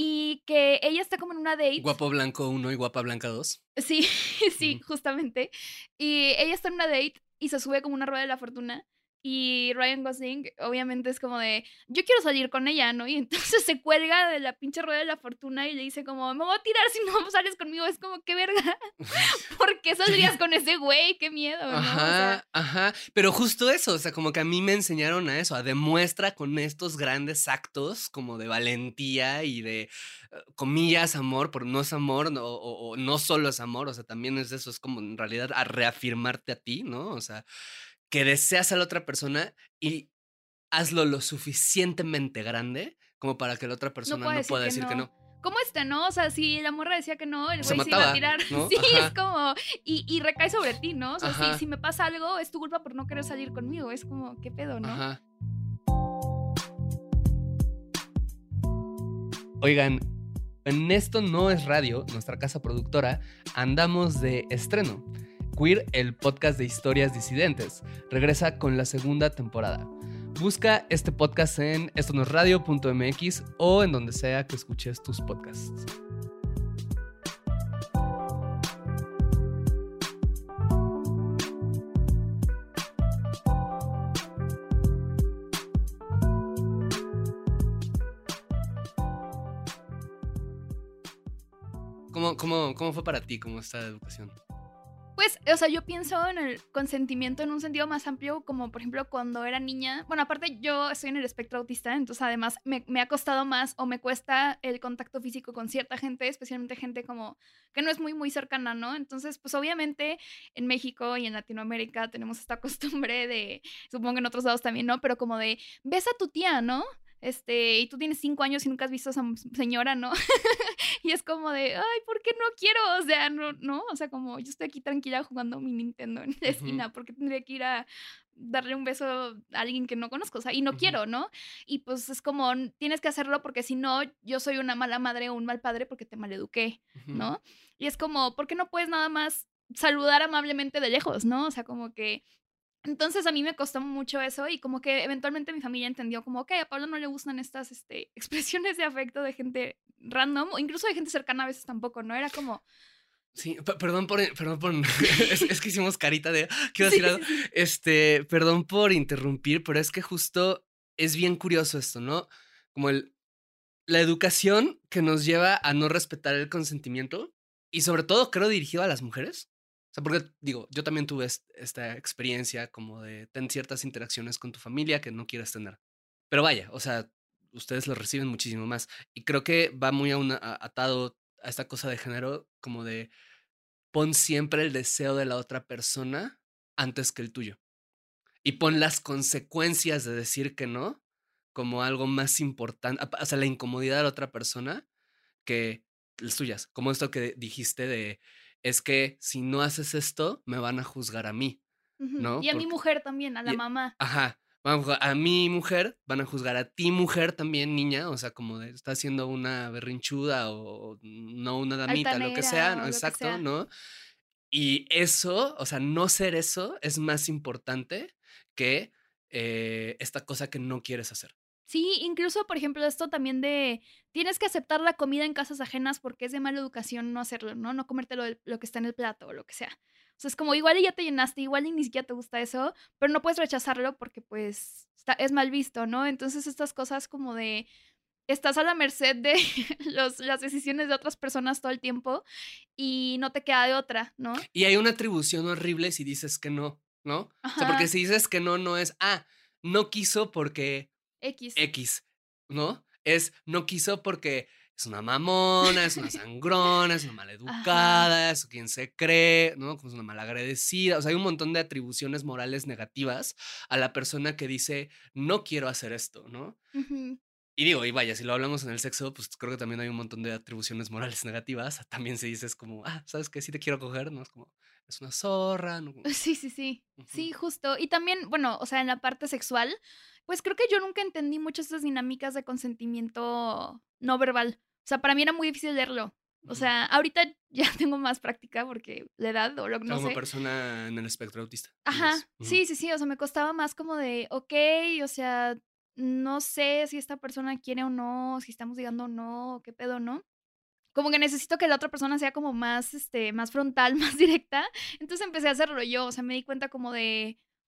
y que ella está como en una date. Guapo blanco 1 y guapa blanca 2. Sí, sí, justamente. Y ella está en una date y se sube como una rueda de la fortuna. Y Ryan Gosling, obviamente, es como de, yo quiero salir con ella, ¿no? Y entonces se cuelga de la pinche rueda de la fortuna y le dice como, me voy a tirar si no sales conmigo. Es como, qué verga. ¿Por qué saldrías con ese güey? Qué miedo, ¿no? Ajá, ajá. Pero justo eso, o sea, como que a mí me enseñaron a eso, a demuestra con estos grandes actos como de valentía y de, eh, comillas, amor, pero no es amor, o no solo es amor, o sea, también es eso, es como en realidad a reafirmarte a ti, ¿no? O sea, que deseas a la otra persona y hazlo lo suficientemente grande como para que la otra persona no, puede decir pueda que decir que no. no. ¿Cómo está, no? O sea, si la morra decía que no, el güey se, iba a tirar. ¿no? Sí, Ajá. es como. Y, y recae sobre ti, ¿no? O sea, si, si me pasa algo, es tu culpa por no querer salir conmigo. Es como, ¿qué pedo, no? Ajá. Oigan, en esto no es radio, nuestra casa productora, andamos de estreno. Queer, el podcast de historias disidentes. Regresa con la segunda temporada. Busca este podcast en estonosradio.mx o en donde sea que escuches tus podcasts. ¿Cómo, cómo, cómo fue para ti? ¿Cómo está la educación? Pues, o sea, yo pienso en el consentimiento en un sentido más amplio, como por ejemplo cuando era niña. Bueno, aparte yo estoy en el espectro autista, entonces además me, ha costado más o me cuesta el contacto físico con cierta gente, especialmente gente como que no es muy, muy cercana, ¿no? Entonces, pues obviamente en México y en Latinoamérica tenemos esta costumbre de, supongo que en otros lados también, ¿no? Pero como de, ves a tu tía, ¿no? Este, y tú tienes cinco años y nunca has visto a esa señora, ¿no? y es como de, ay, ¿por qué no quiero? O sea, no, no, o sea, como yo estoy aquí tranquila jugando mi Nintendo en la esquina, porque tendría que ir a darle un beso a alguien que no conozco, o sea, y no quiero, ¿no? Y pues es como, tienes que hacerlo porque si no, yo soy una mala madre o un mal padre porque te maleduqué, ¿no? Y es como, ¿por qué no puedes nada más saludar amablemente de lejos, ¿no? O sea, como que entonces a mí me costó mucho eso y como que eventualmente mi familia entendió como, ok, a Pablo no le gustan estas este, expresiones de afecto de gente random o incluso de gente cercana a veces tampoco, ¿no? Era como... Sí, perdón por, perdón por, es, que hicimos carita de, quiero decir algo, este, perdón por interrumpir, pero es que justo es bien curioso esto, ¿no? Como el, la educación que nos lleva a no respetar el consentimiento y sobre todo creo dirigido a las mujeres, porque digo, yo también tuve esta experiencia como de tener ciertas interacciones con tu familia que no quieres tener. Pero vaya, o sea, ustedes lo reciben muchísimo más. Y creo que va muy atado a esta cosa de género, como de pon siempre el deseo de la otra persona antes que el tuyo. Y pon las consecuencias de decir que no como algo más importante, o sea, la incomodidad de la otra persona que las tuyas. Como esto que dijiste de es que si no haces esto, me van a juzgar a mí, ¿no? Y a mi mujer también, a la mamá. Ajá. A mi mujer, van a juzgar a ti mujer también, niña, o sea, como de, está haciendo una berrinchuda o no una damita, lo que sea, ¿no? Exacto, ¿no? Y eso, o sea, no ser eso es más importante que eh, esta cosa que no quieres hacer. Sí, incluso, por ejemplo, esto también de tienes que aceptar la comida en casas ajenas porque es de mala educación no hacerlo, ¿no? No comerte lo, lo que está en el plato o lo que sea. O sea, es como igual y ya te llenaste, igual y ni siquiera te gusta eso, pero no puedes rechazarlo porque pues está, es mal visto, ¿no? Entonces estas cosas como de estás a la merced de los, las decisiones de otras personas todo el tiempo y no te queda de otra, ¿no? Y hay una atribución horrible si dices que no, ¿no? O sea, porque si dices que no, no es, ah, no quiso porque X. X, ¿no? Es, no quiso porque es una mamona, es una sangrona, es una maleducada, es quien se cree, ¿no? Es una malagradecida. O sea, hay un montón de atribuciones morales negativas a la persona que dice, no quiero hacer esto, ¿no? Y digo, y vaya, si lo hablamos en el sexo, pues creo que también hay un montón de atribuciones morales negativas. También se dice es como, ah, ¿sabes qué? Sí te quiero coger, ¿no? Es como, es una zorra, ¿no? Sí, sí, sí. Sí, justo. Y también, bueno, o sea, en la parte sexual, pues creo que yo nunca entendí muchas estas dinámicas de consentimiento no verbal. O sea, para mí era muy difícil leerlo. O sea, ahorita ya tengo más práctica porque la edad o lo que no Como persona en el espectro autista. Ajá, sí, sí, sí, o sea, me costaba más como de, ok, o sea, no sé si esta persona quiere o no, si estamos digando o no, qué pedo, ¿no? Como que necesito que la otra persona sea como más, este, más frontal, más directa. Entonces empecé a hacerlo yo, o sea, me di cuenta como de,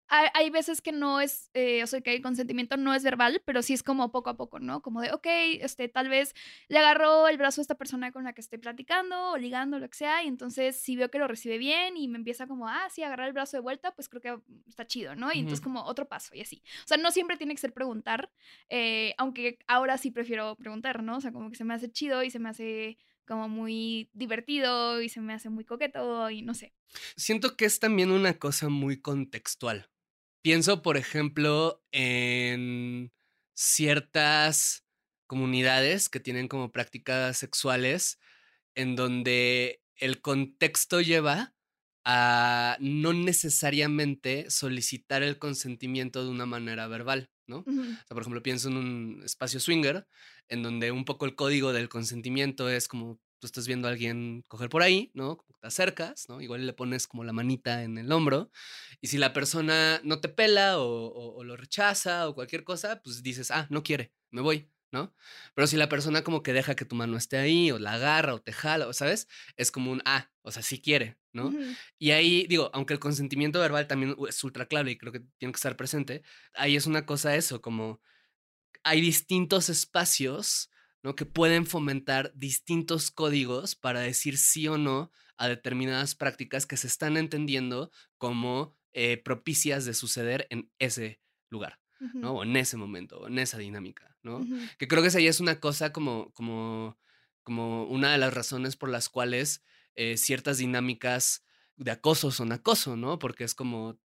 hay, veces que no es, eh, o sea, que el consentimiento no es verbal, pero sí es como poco a poco, ¿no? Como de, ok, este, tal vez le agarró el brazo a esta persona con la que estoy platicando o ligando, lo que sea, y entonces si veo que lo recibe bien y me empieza como, ah, sí, agarrar el brazo de vuelta, pues creo que está chido, ¿no? Y entonces como otro paso y así. O sea, no siempre tiene que ser preguntar, eh, aunque ahora sí prefiero preguntar, ¿no? O sea, como que se me hace chido y se me hace como muy divertido y se me hace muy coqueto y no sé. Siento que es también una cosa muy contextual. Pienso, por ejemplo, en ciertas comunidades que tienen como prácticas sexuales en donde el contexto lleva a no necesariamente solicitar el consentimiento de una manera verbal, ¿no? O sea, por ejemplo, pienso en un espacio swinger en donde un poco el código del consentimiento es como tú estás viendo a alguien coger por ahí, ¿no? Como te acercas, ¿no? Igual le pones como la manita en el hombro. Y si la persona no te pela o, lo rechaza o cualquier cosa, pues dices, ah, no quiere, me voy, ¿no? Pero si la persona como que deja que tu mano esté ahí o la agarra o te jala, o ¿sabes? Es como un, ah, o sea, sí quiere, ¿no? Y ahí, digo, aunque el consentimiento verbal también es ultra clave y creo que tiene que estar presente, ahí es una cosa eso, como hay distintos espacios ¿no? Que pueden fomentar distintos códigos para decir sí o no a determinadas prácticas que se están entendiendo como eh, propicias de suceder en ese lugar, ¿no? O en ese momento, o en esa dinámica, ¿no? Que creo que esa ya es una cosa como, como, como una de las razones por las cuales eh, ciertas dinámicas de acoso son acoso, ¿no? Porque es como,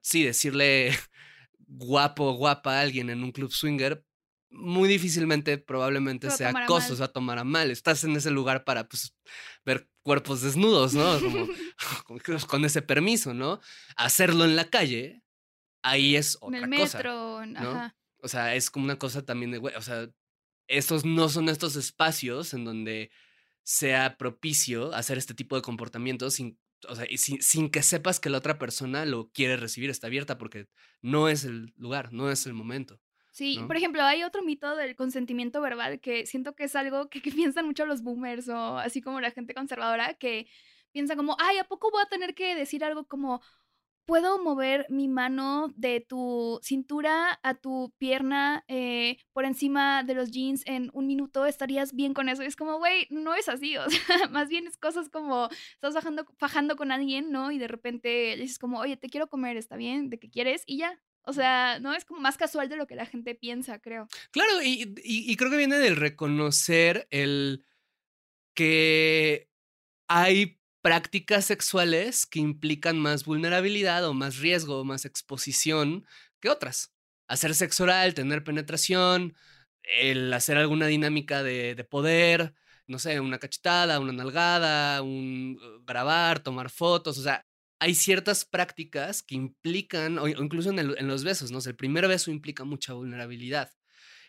sí, decirle guapo, guapa a alguien en un club swinger, muy difícilmente probablemente sea acoso, o sea, tomar mal. Estás en ese lugar para, pues, ver cuerpos desnudos, ¿no? Como, con ese permiso, ¿no? Hacerlo en la calle, ahí es otra en el metro, ¿no? Ajá. O sea, es como una cosa también de, güey, o sea, estos no son estos espacios en donde sea propicio hacer este tipo de comportamientos sin, o sea, sin, sin, que sepas que la otra persona lo quiere recibir, está abierta porque no es el lugar, no es el momento. Sí, por ejemplo, hay otro mito del consentimiento verbal que siento que es algo que, que, piensan mucho los boomers o así como la gente conservadora que piensa como, ay, ¿a poco voy a tener que decir algo como, puedo mover mi mano de tu cintura a tu pierna eh, por encima de los jeans en un minuto, estarías bien con eso. Y es como, güey, no es así, o sea, más bien es cosas como, estás bajando, fajando con alguien, ¿no? Y de repente le dices como, oye, te quiero comer, ¿está bien? ¿De qué quieres? Y ya. O sea, no es como más casual de lo que la gente piensa, creo. Claro, y, y creo que viene del reconocer el que hay prácticas sexuales que implican más vulnerabilidad o más riesgo o más exposición que otras. Hacer sexo oral, tener penetración, el hacer alguna dinámica de, de poder, no sé, una cachetada, una nalgada, un uh, grabar, tomar fotos, o sea, hay ciertas prácticas que implican, o incluso en, en los besos, ¿no? el primer beso implica mucha vulnerabilidad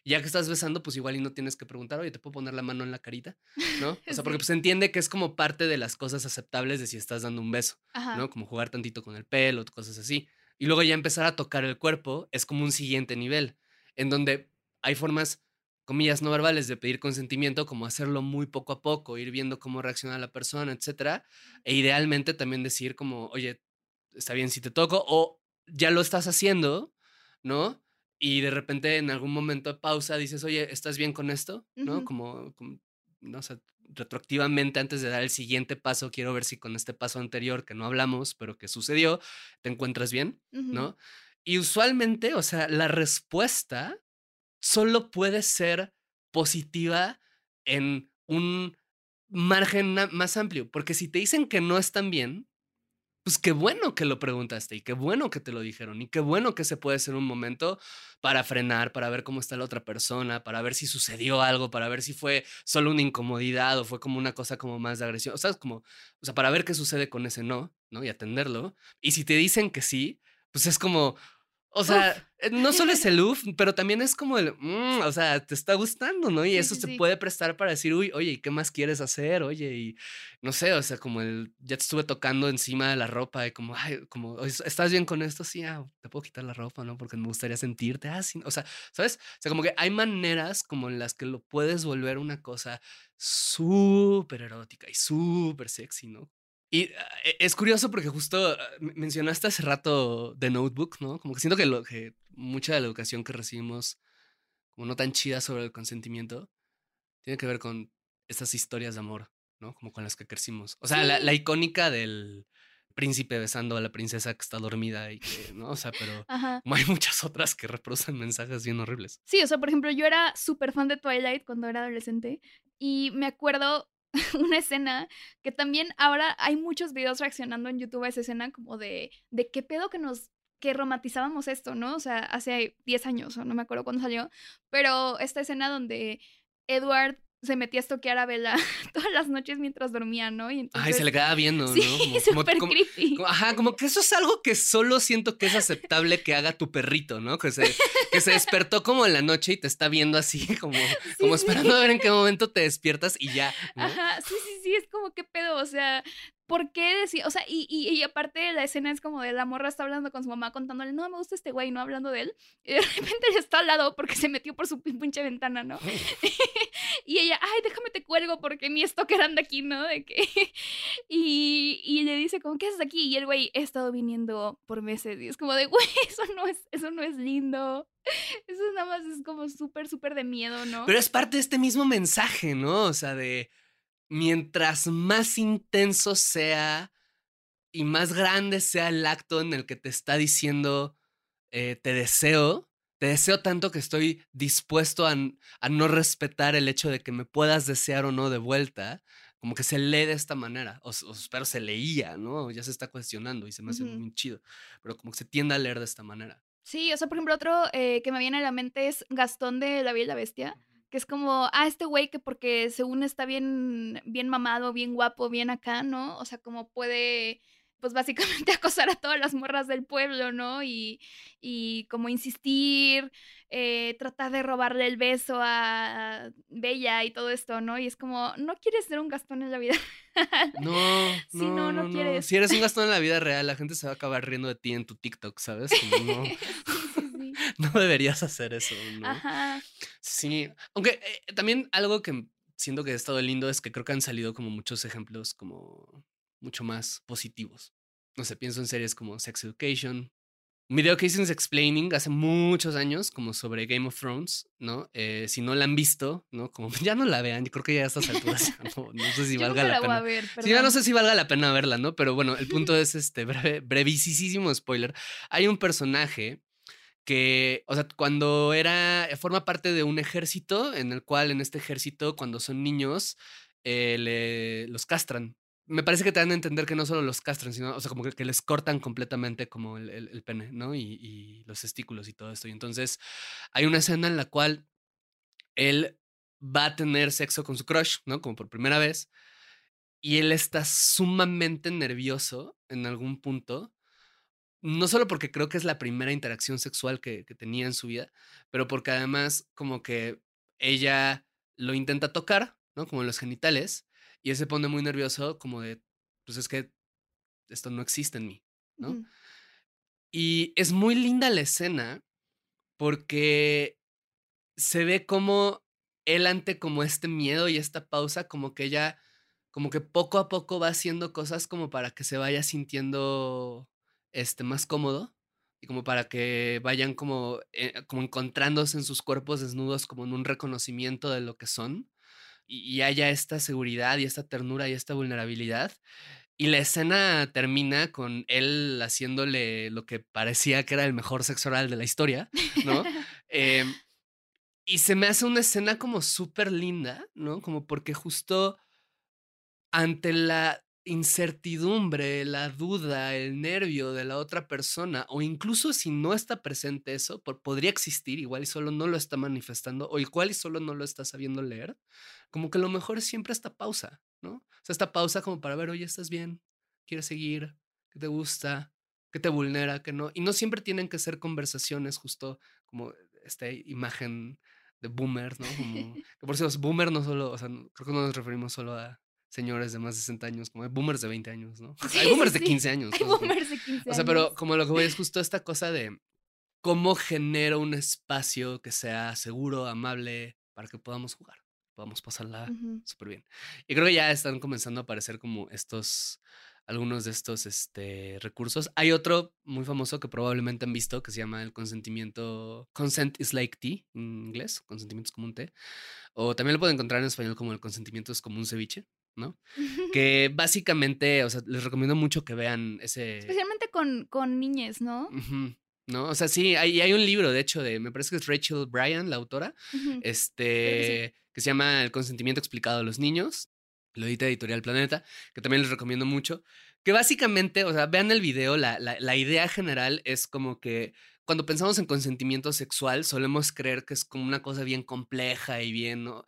ya que estás besando, pues igual y no tienes que preguntar, oye, ¿te puedo poner la mano en la carita? ¿No? O sea, porque pues se entiende que es como parte de las cosas aceptables de si estás dando un beso, ¿no? Como jugar tantito con el pelo, cosas así. Y luego ya empezar a tocar el cuerpo es como un siguiente nivel, en donde hay formas, comillas, no verbales de pedir consentimiento, como hacerlo muy poco a poco, ir viendo cómo reacciona la persona, etcétera. E idealmente también decir como, oye, está bien si te toco, o ya lo estás haciendo, ¿no? y de repente en algún momento de pausa dices, oye, ¿estás bien con esto? ¿No? Como, no sé, retroactivamente antes de dar el siguiente paso, quiero ver si con este paso anterior que no hablamos, pero que sucedió, te encuentras bien, ¿no? Y usualmente, o sea, la respuesta solo puede ser positiva en un margen más amplio, porque si te dicen que no están bien, pues qué bueno que lo preguntaste y qué bueno que te lo dijeron y qué bueno que se puede ser un momento para frenar, para ver cómo está la otra persona, para ver si sucedió algo, para ver si fue solo una incomodidad o fue como una cosa como más de agresión, o sea, como, o sea, para ver qué sucede con ese no, ¿no? Y atenderlo. Y si te dicen que sí, pues es como, o sea, eh, no solo es el uff, pero también es como el, mm, o sea, te está gustando, ¿no? Y eso se puede prestar para decir, uy, oye, ¿qué más quieres hacer? Oye, y no sé, o sea, como el, ya te estuve tocando encima de la ropa y como, ay, como, ¿estás bien con esto? Sí, ah, te puedo quitar la ropa, ¿no? Porque me gustaría sentirte así, o sea, ¿sabes? O sea, como que hay maneras como en las que lo puedes volver una cosa súper erótica y súper sexy, ¿no? Y ah, e, es curioso porque justo ah, mencionaste hace rato The Notebook, ¿no? Como que siento que, lo, que mucha de la educación que recibimos, como no tan chida sobre el consentimiento, tiene que ver con estas historias de amor, ¿no? Como con las que crecimos. O sea, la, icónica del príncipe besando a la princesa que está dormida y que, ¿no? O sea, pero como hay muchas otras que reproducen mensajes bien horribles. Sí, o sea, por ejemplo, yo era súper fan de Twilight cuando era adolescente y me acuerdo una escena que también ahora hay muchos videos reaccionando en YouTube a esa escena como de, de qué pedo que nos que romantizábamos esto, ¿no? O sea, hace 10 años, o no me acuerdo cuándo salió, pero esta escena donde Edward se metía a estoquear a Bella todas las noches mientras dormía, ¿no? Y Ay, se le quedaba viendo, sí, ¿no? Como, creepy. ajá, como que eso es algo que solo siento que es aceptable que haga tu perrito, ¿no? Que se, que se despertó como en la noche y te está viendo así, como, como esperando a ver en qué momento te despiertas y ya. Ajá, sí, sí, sí, es como qué pedo, o sea, ¿por qué decir? O sea, y, y, aparte la escena es como de la morra está hablando con su mamá contándole, no, me gusta este güey, no hablando de él. Y de repente le está al lado porque se metió por su pinche ventana, ¿no? Y ella, ay, déjame te cuelgo porque mi stalker anda aquí, ¿no? De que... y, y le dice como, ¿qué haces aquí? Y el güey, he estado viniendo por meses. Y es como de, güey, eso no es, eso no es lindo. Eso nada más es como súper, súper de miedo, ¿no? Pero es parte de este mismo mensaje, ¿no? O sea, de mientras más intenso sea y más grande sea el acto en el que te está diciendo eh, te deseo, te deseo tanto que estoy dispuesto a, a, no respetar el hecho de que me puedas desear o no de vuelta, como que se lee de esta manera, o, o espero se leía, ¿no? Ya se está cuestionando y se me hace uh -huh. muy chido, pero como que se tiende a leer de esta manera. Sí, o sea, por ejemplo, otro eh, que me viene a la mente es Gastón de La Bella y la Bestia, que es como, ah, este güey que porque según está bien, bien mamado, bien guapo, bien acá, ¿no? O sea, como puede pues básicamente acosar a todas las morras del pueblo, ¿no? Y, y como insistir, eh, tratar de robarle el beso a Bella y todo esto, ¿no? Y es como, no quieres ser un Gastón en la vida. No, sí, no, no, no, quieres. Si eres un Gastón en la vida real, la gente se va a acabar riendo de ti en tu TikTok, ¿sabes? Como no, sí, sí, sí. no deberías hacer eso, ¿no? Ajá. Sí, aunque eh, también algo que siento que ha estado lindo es que creo que han salido como muchos ejemplos como mucho más positivos. No sé, pienso en series como Sex Education. Un video que hice en Explaining hace muchos años, como sobre Game of Thrones, ¿no? Eh, si no la han visto, ¿no? Como ya no la vean, yo creo que ya a estas alturas no, no sé si valga la la voy pena. a ver, Sí, ya no sé si valga la pena verla, ¿no? Pero bueno, el punto es este breve, brevísimo spoiler. Hay un personaje que, o sea, cuando era, forma parte de un ejército, en el cual en este ejército, cuando son niños, eh, le, los castran. Me parece que te dan a entender que no solo los castran, sino, o sea, como que, les cortan completamente como el, el, pene, ¿no? Y, y, los testículos y todo esto. Y entonces hay una escena en la cual él va a tener sexo con su crush, ¿no? Como por primera vez. Y él está sumamente nervioso en algún punto. No solo porque creo que es la primera interacción sexual que, que tenía en su vida, pero porque además como que ella lo intenta tocar, ¿no? Como los genitales y él se pone muy nervioso, como de, pues es que esto no existe en mí, ¿no? Y es muy linda la escena porque se ve como él ante como este miedo y esta pausa, como que ella, como que poco a poco va haciendo cosas como para que se vaya sintiendo este, más cómodo y como para que vayan como, eh, como encontrándose en sus cuerpos desnudos como en un reconocimiento de lo que son y, haya esta seguridad y esta ternura y esta vulnerabilidad. Y la escena termina con él haciéndole lo que parecía que era el mejor sexo oral de la historia, ¿no? eh, y se me hace una escena como súper linda, ¿no? Como porque justo ante la incertidumbre, la duda, el nervio de la otra persona, o incluso si no está presente eso, por, podría existir, igual y solo no lo está manifestando, o igual y solo no lo está sabiendo leer, como que lo mejor es siempre esta pausa, ¿no? O sea, esta pausa como para ver, oye, ¿estás bien? ¿Quieres seguir? ¿Qué te gusta? ¿Qué te vulnera? ¿Qué no? Y no siempre tienen que ser conversaciones justo como esta imagen de boomer, ¿no? Como, que por cierto, boomer no solo, o sea, creo que no nos referimos solo a señores de más de 60 años, como hay boomers de 20 años, ¿no? Sí, hay boomers sí, de sí. 15 años. Hay como- boomers de 15 o sea, pero años. como lo que voy es justo esta cosa de cómo genero un espacio que sea seguro, amable, para que podamos jugar, podamos pasarla súper bien. Y creo que ya están comenzando a aparecer como estos, algunos de estos este, recursos. Hay otro muy famoso que probablemente han visto que se llama el consentimiento, consent is like tea en inglés, consentimiento es como un té. O también lo pueden encontrar en español como el consentimiento es como un ceviche, ¿no? Que básicamente, o sea, les recomiendo mucho que vean ese... Especialmente con, con niñes, ¿no? ¿No? O sea, sí, hay, hay un libro, de hecho, de, me parece que es Rachel Bryan, la autora, este, que se llama El consentimiento explicado a los niños, lo edita Editorial Planeta, que también les recomiendo mucho, que básicamente, o sea, vean el video, la, la, la idea general es como que cuando pensamos en consentimiento sexual solemos creer que es como una cosa bien compleja y bien, ¿no?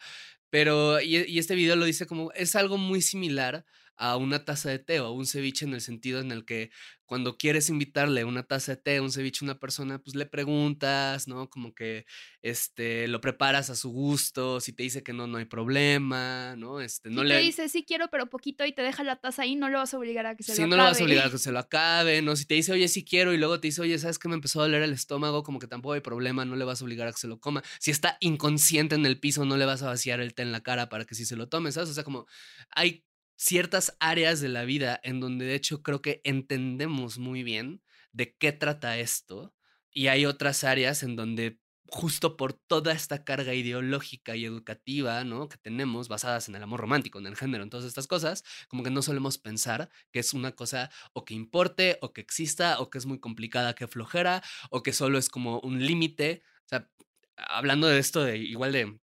Pero, y, y este video lo dice como, es algo muy similar a una taza de té o a un ceviche en el sentido en el que cuando quieres invitarle una taza de té, un ceviche a una persona, pues le preguntas, ¿no? Como que este, lo preparas a su gusto, si te dice que no, no hay problema, ¿no? Este, no si le... te dice, sí quiero, pero poquito y te deja la taza ahí, no lo vas a obligar a que se Sí, lo no lo vas a acabe. obligar a que se lo acabe, ¿no? Si te dice, oye, sí quiero, y luego te dice, oye, ¿sabes que me empezó a doler el estómago? Como que tampoco hay problema, no le vas a obligar a que se lo coma. Si está inconsciente en el piso, no le vas a vaciar el té en la cara para que sí se lo tome, ¿sabes? O sea, como hay ciertas áreas de la vida en donde de hecho creo que entendemos muy bien de qué trata esto, y hay otras áreas en donde justo por toda esta carga ideológica y educativa, ¿no? Que tenemos basadas en el amor romántico, en el género, en todas estas cosas, como que no solemos pensar que es una cosa o que importe, o que exista, o que es muy complicada, que flojera, o que solo es como un límite. O sea, hablando de esto, de igual de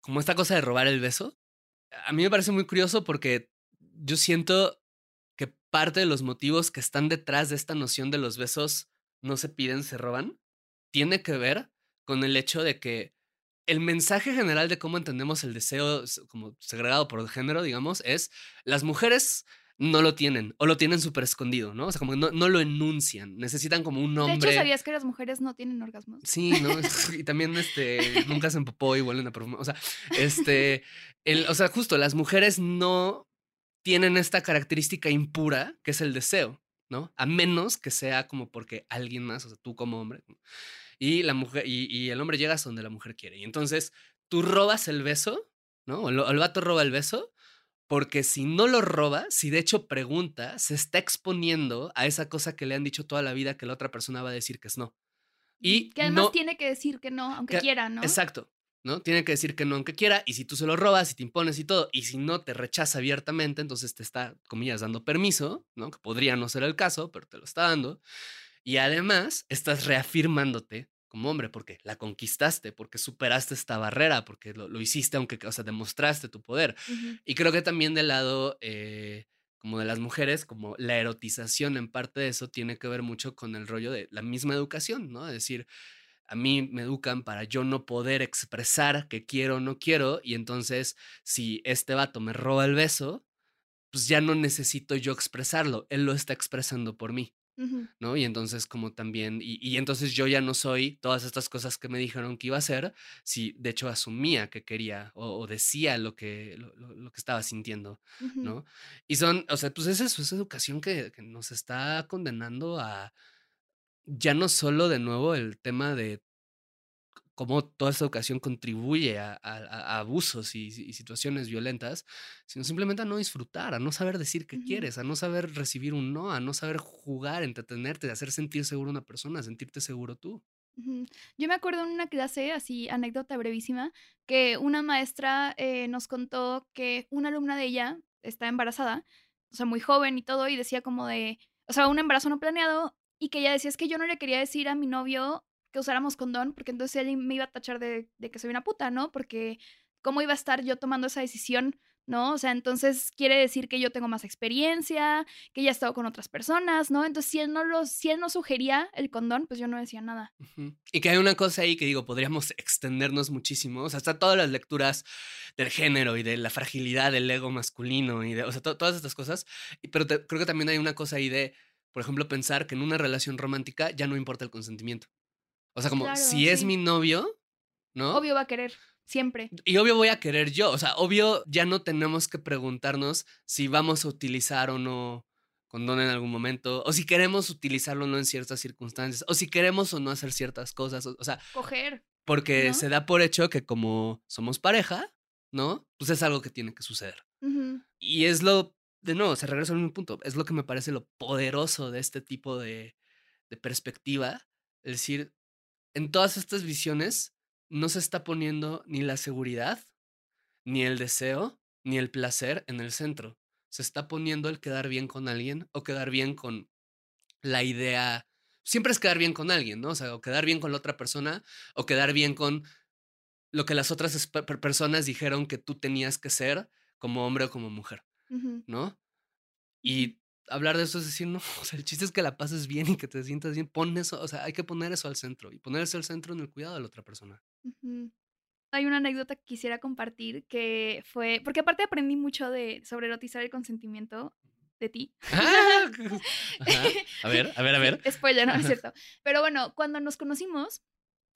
como esta cosa de robar el beso, a mí me parece muy curioso porque yo siento que parte de los motivos que están detrás de esta noción de los besos no se piden, se roban, tiene que ver con el hecho de que el mensaje general de cómo entendemos el deseo como segregado por género, digamos, es las mujeres no lo tienen o lo tienen súper escondido, ¿no? O sea, como que no, no lo enuncian, necesitan como un De nombre. hecho, ¿sabías que las mujeres no tienen orgasmos? Sí, ¿no? Y también, este, nunca se empopó y huelen a perfume. O sea, este, el, o sea, justo, las mujeres no tienen esta característica impura que es el deseo, ¿no? A menos que sea como porque alguien más, o sea, tú como hombre, y la mujer, y, y el hombre llega hasta donde la mujer quiere. Y entonces tú robas el beso, ¿no? O el, vato roba el beso, porque si no lo roba, si de hecho pregunta, se está exponiendo a esa cosa que le han dicho toda la vida que la otra persona va a decir que es no. Y que además no- tiene que decir que no, aunque que- quiera, ¿no? Exacto, ¿no? Tiene que decir que no aunque quiera, y si tú se lo robas y te impones y todo, y si no te rechaza abiertamente, entonces te está, comillas, dando permiso, ¿no? Que podría no ser el caso, pero te lo está dando. Y además estás reafirmándote como hombre, porque la conquistaste, porque superaste esta barrera, porque lo, lo hiciste, aunque, o sea, demostraste tu poder. Y creo que también del lado eh, como de las mujeres, como la erotización en parte de eso tiene que ver mucho con el rollo de la misma educación, ¿no? Es decir, a mí me educan para yo no poder expresar que quiero o no quiero, y entonces si este vato me roba el beso, pues ya no necesito yo expresarlo, él lo está expresando por mí. ¿no? Y entonces como también, y, y entonces yo ya no soy todas estas cosas que me dijeron que iba a hacer, si de hecho asumía que quería o, o decía lo que, lo, lo- que estaba sintiendo. ¿no? Y son, o sea, pues es eso, es educación que, que nos está condenando a ya no solo de nuevo el tema de cómo toda esta educación contribuye a, a- a abusos y, y situaciones violentas, sino simplemente a no disfrutar, a no saber decir qué quieres, a no saber recibir un no, a no saber jugar, entretenerte, hacer sentir seguro a una persona, sentirte seguro tú. Yo me acuerdo en una clase, así anécdota brevísima, que una maestra eh, nos contó que una alumna de ella está embarazada, o sea, muy joven y todo, y decía como de, o sea, un embarazo no planeado, y que ella decía, es que yo no le quería decir a mi novio que usáramos condón, porque entonces él me iba a tachar de, de que soy una puta, ¿no? Porque cómo iba a estar yo tomando esa decisión, ¿no? O sea, entonces quiere decir que yo tengo más experiencia, que ya he estado con otras personas, ¿no? Entonces, si él no, lo, si él no sugería el condón, pues yo no decía nada. Y que hay una cosa ahí que digo, podríamos extendernos muchísimo. O sea, hasta todas las lecturas del género y de la fragilidad del ego masculino y de, o sea, to- todas estas cosas. Pero creo que también hay una cosa ahí de, por ejemplo, pensar que en una relación romántica ya no importa el consentimiento. O sea, como Claro, si es mi novio, ¿no? Obvio va a querer, siempre. Y obvio voy a querer yo. O sea, obvio ya no tenemos que preguntarnos si vamos a utilizar o no condón en algún momento, o si queremos utilizarlo o no en ciertas circunstancias, o si queremos o no hacer ciertas cosas. O, o sea, Coger. porque ¿No? se da por hecho que como somos pareja, ¿no? Pues es algo que tiene que suceder. Y es lo, de nuevo, se regresa al mismo punto, es lo que me parece lo poderoso de este tipo de, perspectiva. Es decir, en todas estas visiones no se está poniendo ni la seguridad, ni el deseo, ni el placer en el centro. Se está poniendo el quedar bien con alguien o quedar bien con la idea. Siempre es quedar bien con alguien, ¿no? O sea, o quedar bien con la otra persona o quedar bien con lo que las otras personas dijeron que tú tenías que ser como hombre o como mujer, ¿no? Y hablar de eso es decir, no, o sea, el chiste es que la pases bien y que te sientas bien. Pon eso, o sea, hay que poner eso al centro y poner eso al centro en el cuidado de la otra persona. Hay una anécdota que quisiera compartir que fue, porque aparte aprendí mucho de sobre erotizar el consentimiento de ti. Ah. A ver, a ver, a ver. Spoiler, no, no es cierto. Pero bueno, cuando nos conocimos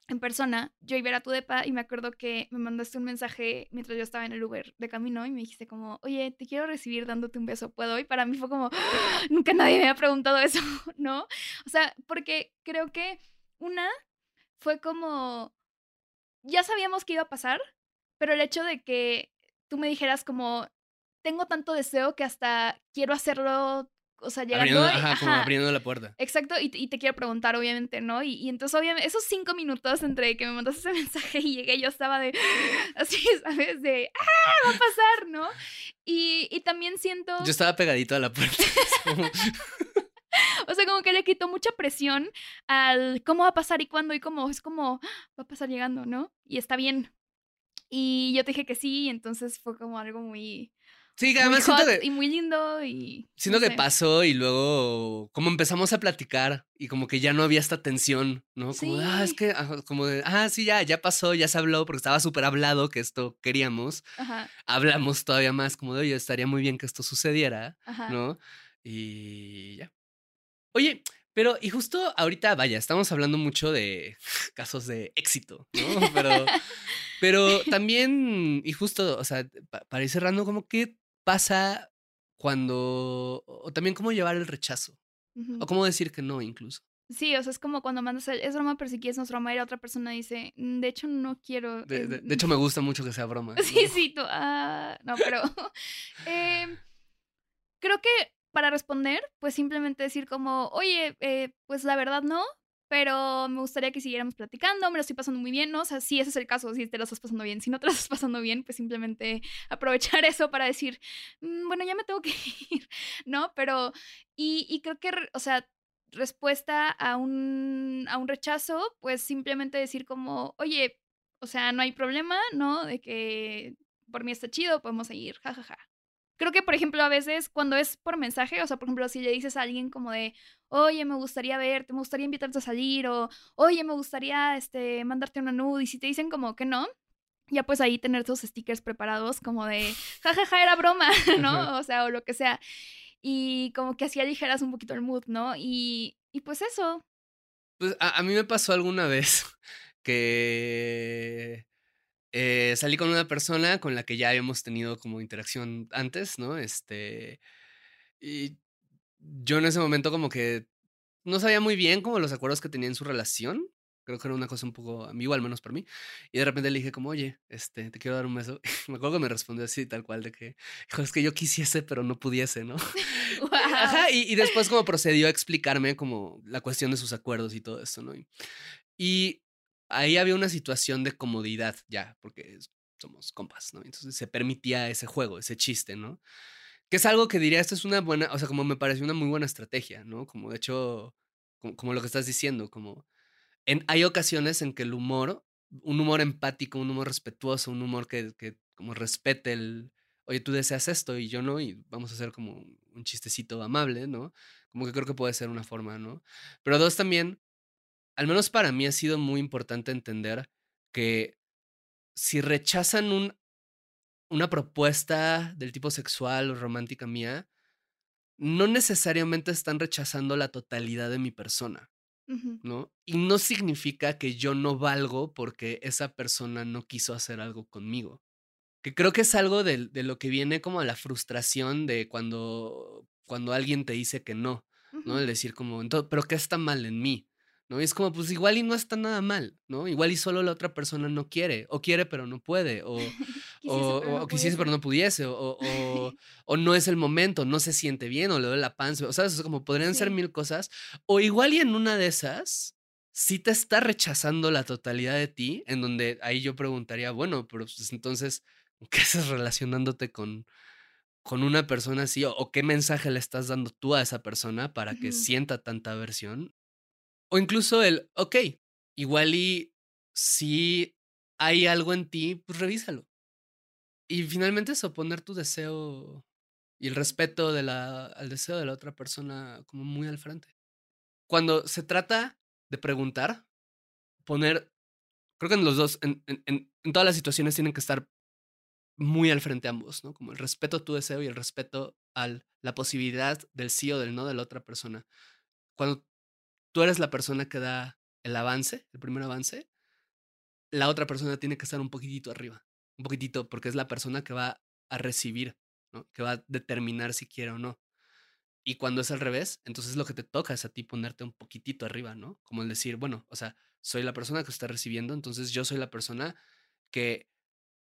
en persona, yo iba a ir a tu depa y me acuerdo que me mandaste un mensaje mientras yo estaba en el Uber de camino y me dijiste como, oye, te quiero recibir dándote un beso, ¿puedo? Y para mí fue como, nunca nadie me había preguntado eso, ¿no? O sea, porque creo que una fue como, ya sabíamos que iba a pasar, pero el hecho de que tú me dijeras como, tengo tanto deseo que hasta quiero hacerlo, o sea, llegando... Abriendo, y- ajá, como ajá, abriendo la puerta. Exacto, y, y te quiero preguntar, obviamente, ¿no? Y, y entonces, obviamente, esos cinco minutos entre que me mandaste ese mensaje y llegué, yo estaba de, así, ¿sabes? De, ¡ah, va a pasar, ¿no? Y, y también siento, Yo estaba pegadito a la puerta. como- o sea, como que le quitó mucha presión al cómo va a pasar y cuándo, y cómo, es como, "Ah, va a pasar llegando, ¿no? Y está bien. Y yo te dije que sí, y entonces fue como algo muy, Sí, que muy además siento que, y muy lindo y... siento no que pasó y luego como empezamos a platicar y como que ya no había esta tensión, ¿no? Como, de, ah, es Sí. que, como de, ah, sí, ya, ya pasó, ya se habló porque estaba súper hablado que esto queríamos. Ajá, Hablamos todavía más como de, oye, estaría muy bien que esto sucediera, ajá. ¿no? Y ya. Oye, pero y justo ahorita, vaya, estamos hablando mucho de casos de éxito, ¿no? Pero, pero también, y justo, o sea, pa- para ir cerrando, como qué pasa cuando, o también cómo llevar el rechazo, o cómo decir que no incluso. Sí, o sea, es como cuando mandas el, es broma, pero si quieres no es broma, y la otra persona dice, "Mm, de hecho no quiero. De, eh, de- de hecho, me gusta mucho que sea broma. Sí, ¿no? sí, tú, ah, no, pero em, creo que para responder, pues simplemente decir como, oye, eh, pues la verdad no, pero me gustaría que siguiéramos platicando, me lo estoy pasando muy bien, ¿no? O sea, si ese es el caso, si te lo estás pasando bien, si no te lo estás pasando bien, pues simplemente aprovechar eso para decir, "Mm, bueno, ya me tengo que ir, ¿no? Pero, y, y creo que, o sea, respuesta a un, a un rechazo, pues simplemente decir como, oye, o sea, no hay problema, ¿no? De que por mí está chido, podemos seguir, jajaja. Creo que, por ejemplo, a veces cuando es por mensaje, o sea, por ejemplo, si le dices a alguien como de, oye, me gustaría verte, me gustaría invitarte a salir, o oye, me gustaría este, mandarte una nude, y si te dicen como que no, ya pues ahí tener tus stickers preparados como de, jajaja, era broma, ¿no? O sea, o lo que sea. Y como que así aligeras un poquito el mood, ¿no? Y, y pues eso. Pues a, a mí me pasó alguna vez que eh, salí con una persona con la que ya habíamos tenido como interacción antes, ¿no? Este. Y yo en ese momento como que no sabía muy bien como los acuerdos que tenía en su relación. Creo que era una cosa un poco ambigua, al menos para mí. Y de repente le dije como, oye, este, te quiero dar un beso. me acuerdo que me respondió así, tal cual, de que, hijo, es que yo quisiese, pero no pudiese, ¿no? Ajá, y, y después como procedió a explicarme como la cuestión de sus acuerdos y todo esto, ¿no? Y, y ahí había una situación de comodidad ya, porque somos compas, ¿no? Entonces se permitía ese juego, ese chiste, ¿no? Que es algo que diría, esto es una buena, o sea, como me pareció una muy buena estrategia, ¿no? Como de hecho, como, como lo que estás diciendo, como en, hay ocasiones en que el humor, un humor empático, un humor respetuoso, un humor que, que como respete el, oye, tú deseas esto y yo no, y vamos a hacer como un chistecito amable, ¿no? Como que creo que puede ser una forma, ¿no? Pero dos, también, al menos para mí ha sido muy importante entender que si rechazan un, una propuesta del tipo sexual o romántica mía, no necesariamente están rechazando la totalidad de mi persona. ¿no? Y no significa que yo no valgo porque esa persona no quiso hacer algo conmigo. Que creo que es algo de, de lo que viene como a la frustración de cuando, cuando alguien te dice que no, ¿no? El decir como, "Ento- pero ¿qué está mal en mí? ¿No? Y es como, pues igual y no está nada mal, ¿no? Igual y solo la otra persona no quiere, o quiere pero no puede, o, Quisiese, o, pero o no quisiese pero pudiese. no pudiese, o, o, no es el momento, no se siente bien, o le duele la panza, o sea, es como podrían ser mil cosas, o igual y en una de esas, sí te está rechazando la totalidad de ti, en donde ahí yo preguntaría, bueno, pero pues entonces, ¿qué haces relacionándote con, con una persona así? O, o qué mensaje le estás dando tú a esa persona para que sienta tanta aversión? O incluso el, ok, igual y si hay algo en ti, pues revísalo. Y finalmente eso, poner tu deseo y el respeto de la, al deseo de la otra persona como muy al frente. Cuando se trata de preguntar, poner creo que en los dos, en, en, en todas las situaciones tienen que estar muy al frente ambos, ¿no? Como el respeto a tu deseo y el respeto a la posibilidad del sí o del no de la otra persona. Cuando tú eres la persona que da el avance, el primer avance, la otra persona tiene que estar un poquitito arriba, un poquitito, porque es la persona que va a recibir. Que va a determinar si quiere o no. Y cuando es al revés, entonces lo que te toca es a ti ponerte un poquitito arriba, ¿no? Como el decir, bueno, o sea, soy la persona que está recibiendo, entonces yo soy la persona que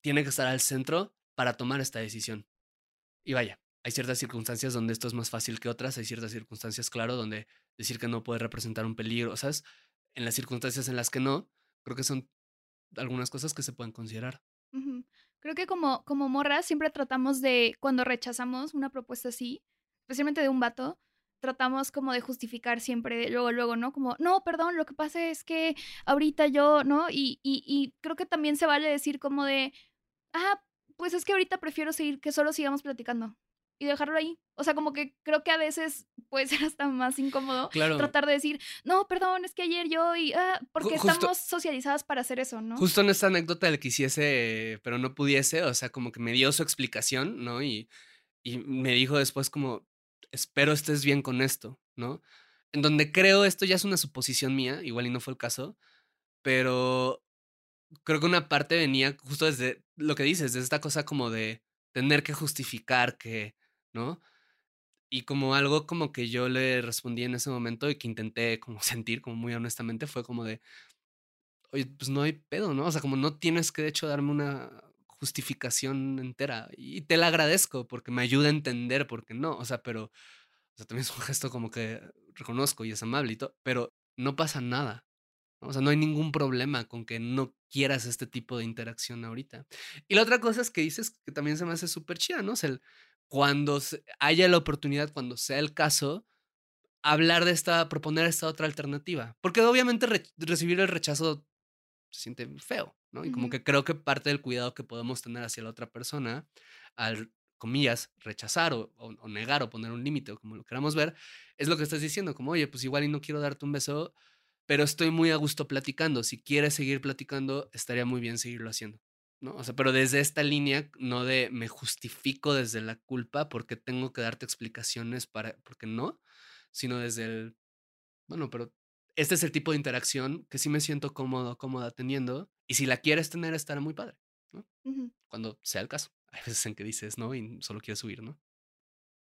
tiene que estar al centro para tomar esta decisión. Y vaya, hay ciertas circunstancias donde esto es más fácil que otras, hay ciertas circunstancias, claro, donde decir que no puede representar un peligro, ¿sabes? En las circunstancias en las que no, creo que son algunas cosas que se pueden considerar. Creo que como, como morra siempre tratamos de, cuando rechazamos una propuesta así, especialmente de un vato, tratamos como de justificar siempre, luego, luego, ¿no? Como, no, perdón, lo que pasa es que ahorita yo, ¿no? Y, y, y creo que también se vale decir como de, ah, pues es que ahorita prefiero seguir, que solo sigamos platicando y dejarlo ahí. O sea, como que creo que a veces puede ser hasta más incómodo tratar de decir, no, perdón, es que ayer yo y, ah, porque estamos socializadas para hacer eso, ¿no? Justo en esta anécdota le quisiese, pero no pudiese, o sea, como que me dio su explicación, ¿no? Y, y me dijo después como, espero estés bien con esto, ¿no? En donde creo esto ya es una suposición mía, igual y no fue el caso, pero creo que una parte venía justo desde lo que dices, de esta cosa como de tener que justificar que, ¿no? Y como algo como que yo le respondí en ese momento y que intenté como sentir, como muy honestamente, fue como de, oye, pues no hay pedo, ¿no? O sea, como no tienes que de hecho darme una justificación entera. Y te la agradezco porque me ayuda a entender por qué no. O sea, pero, también es un gesto como que reconozco y es amable y todo, pero no pasa nada. O sea, no hay ningún problema con que no quieras este tipo de interacción ahorita. Y la otra cosa es que dices que también se me hace súper chida, ¿no? O sea, cuando haya la oportunidad, cuando sea el caso, hablar de esta, proponer esta otra alternativa. Porque obviamente recibir el rechazo se siente feo, ¿no? Y como que creo que parte del cuidado que podemos tener hacia la otra persona, al, comillas, rechazar o, o negar o poner un límite o como lo queramos ver, es lo que estás diciendo, como, oye, pues igual y no quiero darte un beso, pero estoy muy a gusto platicando. Si quieres seguir platicando, estaría muy bien seguirlo haciendo. ¿No? O sea, pero desde esta línea, no de me justifico desde la culpa porque tengo que darte explicaciones para, porque no, sino desde el, bueno, pero este es el tipo de interacción que sí me siento cómodo, cómoda teniendo, y si la quieres tener, estará muy padre, ¿no? Cuando sea el caso. Hay veces en que dices, ¿no? Y solo quieres subir, ¿no?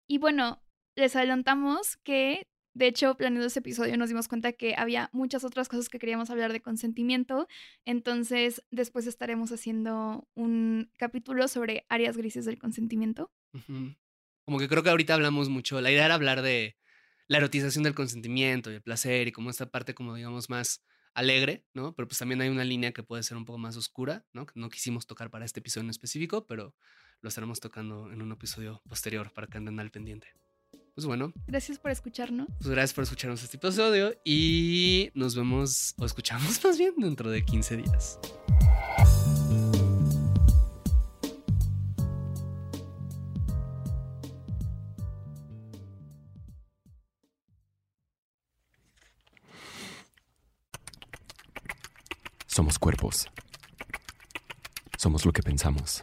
Y bueno, les adelantamos que de hecho, planeando ese episodio nos dimos cuenta que había muchas otras cosas que queríamos hablar de consentimiento. Entonces, después estaremos haciendo un capítulo sobre áreas grises del consentimiento. Como que creo que ahorita hablamos mucho. La idea era hablar de la erotización del consentimiento y el placer y como esta parte, como digamos, más alegre, ¿no? Pero pues también hay una línea que puede ser un poco más oscura, ¿no? Que no quisimos tocar para este episodio en específico, pero lo estaremos tocando en un episodio posterior para que anden al pendiente. Pues bueno. Gracias por escucharnos. Pues gracias por escucharnos este episodio y nos vemos o escuchamos más bien dentro de 15 días. Somos cuerpos. Somos lo que pensamos.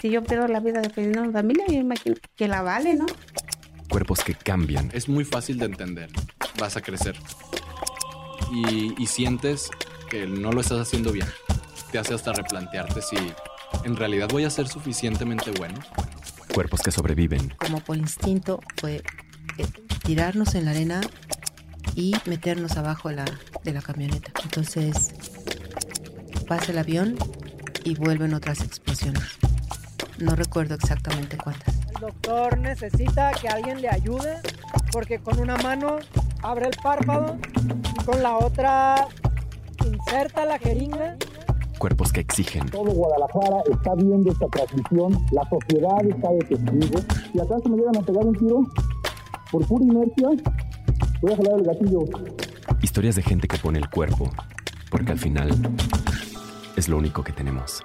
Si yo pierdo la vida defendiendo a mi familia, yo imagino que la vale, ¿no? cuerpos que cambian. Es muy fácil de entender. Vas a crecer. Y, sientes que no lo estás haciendo bien. Te hace hasta replantearte si en realidad voy a ser suficientemente bueno. Cuerpos que sobreviven. Como por instinto fue eh, tirarnos en la arena y meternos abajo la, de la camioneta. Entonces pasa el avión y vuelven otras explosiones. No recuerdo exactamente cuántas. El doctor necesita que alguien le ayude porque con una mano abre el párpado y con la otra inserta la jeringa Cuerpos que exigen, Todo Guadalajara está viendo esta transmisión, la sociedad está de testigo. Si acaso me llegan a pegar un tiro, por pura inercia, voy a jalar el gatillo. historias de gente que pone el cuerpo, porque al final es lo único que tenemos.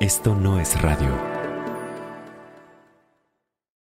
Esto no es radio.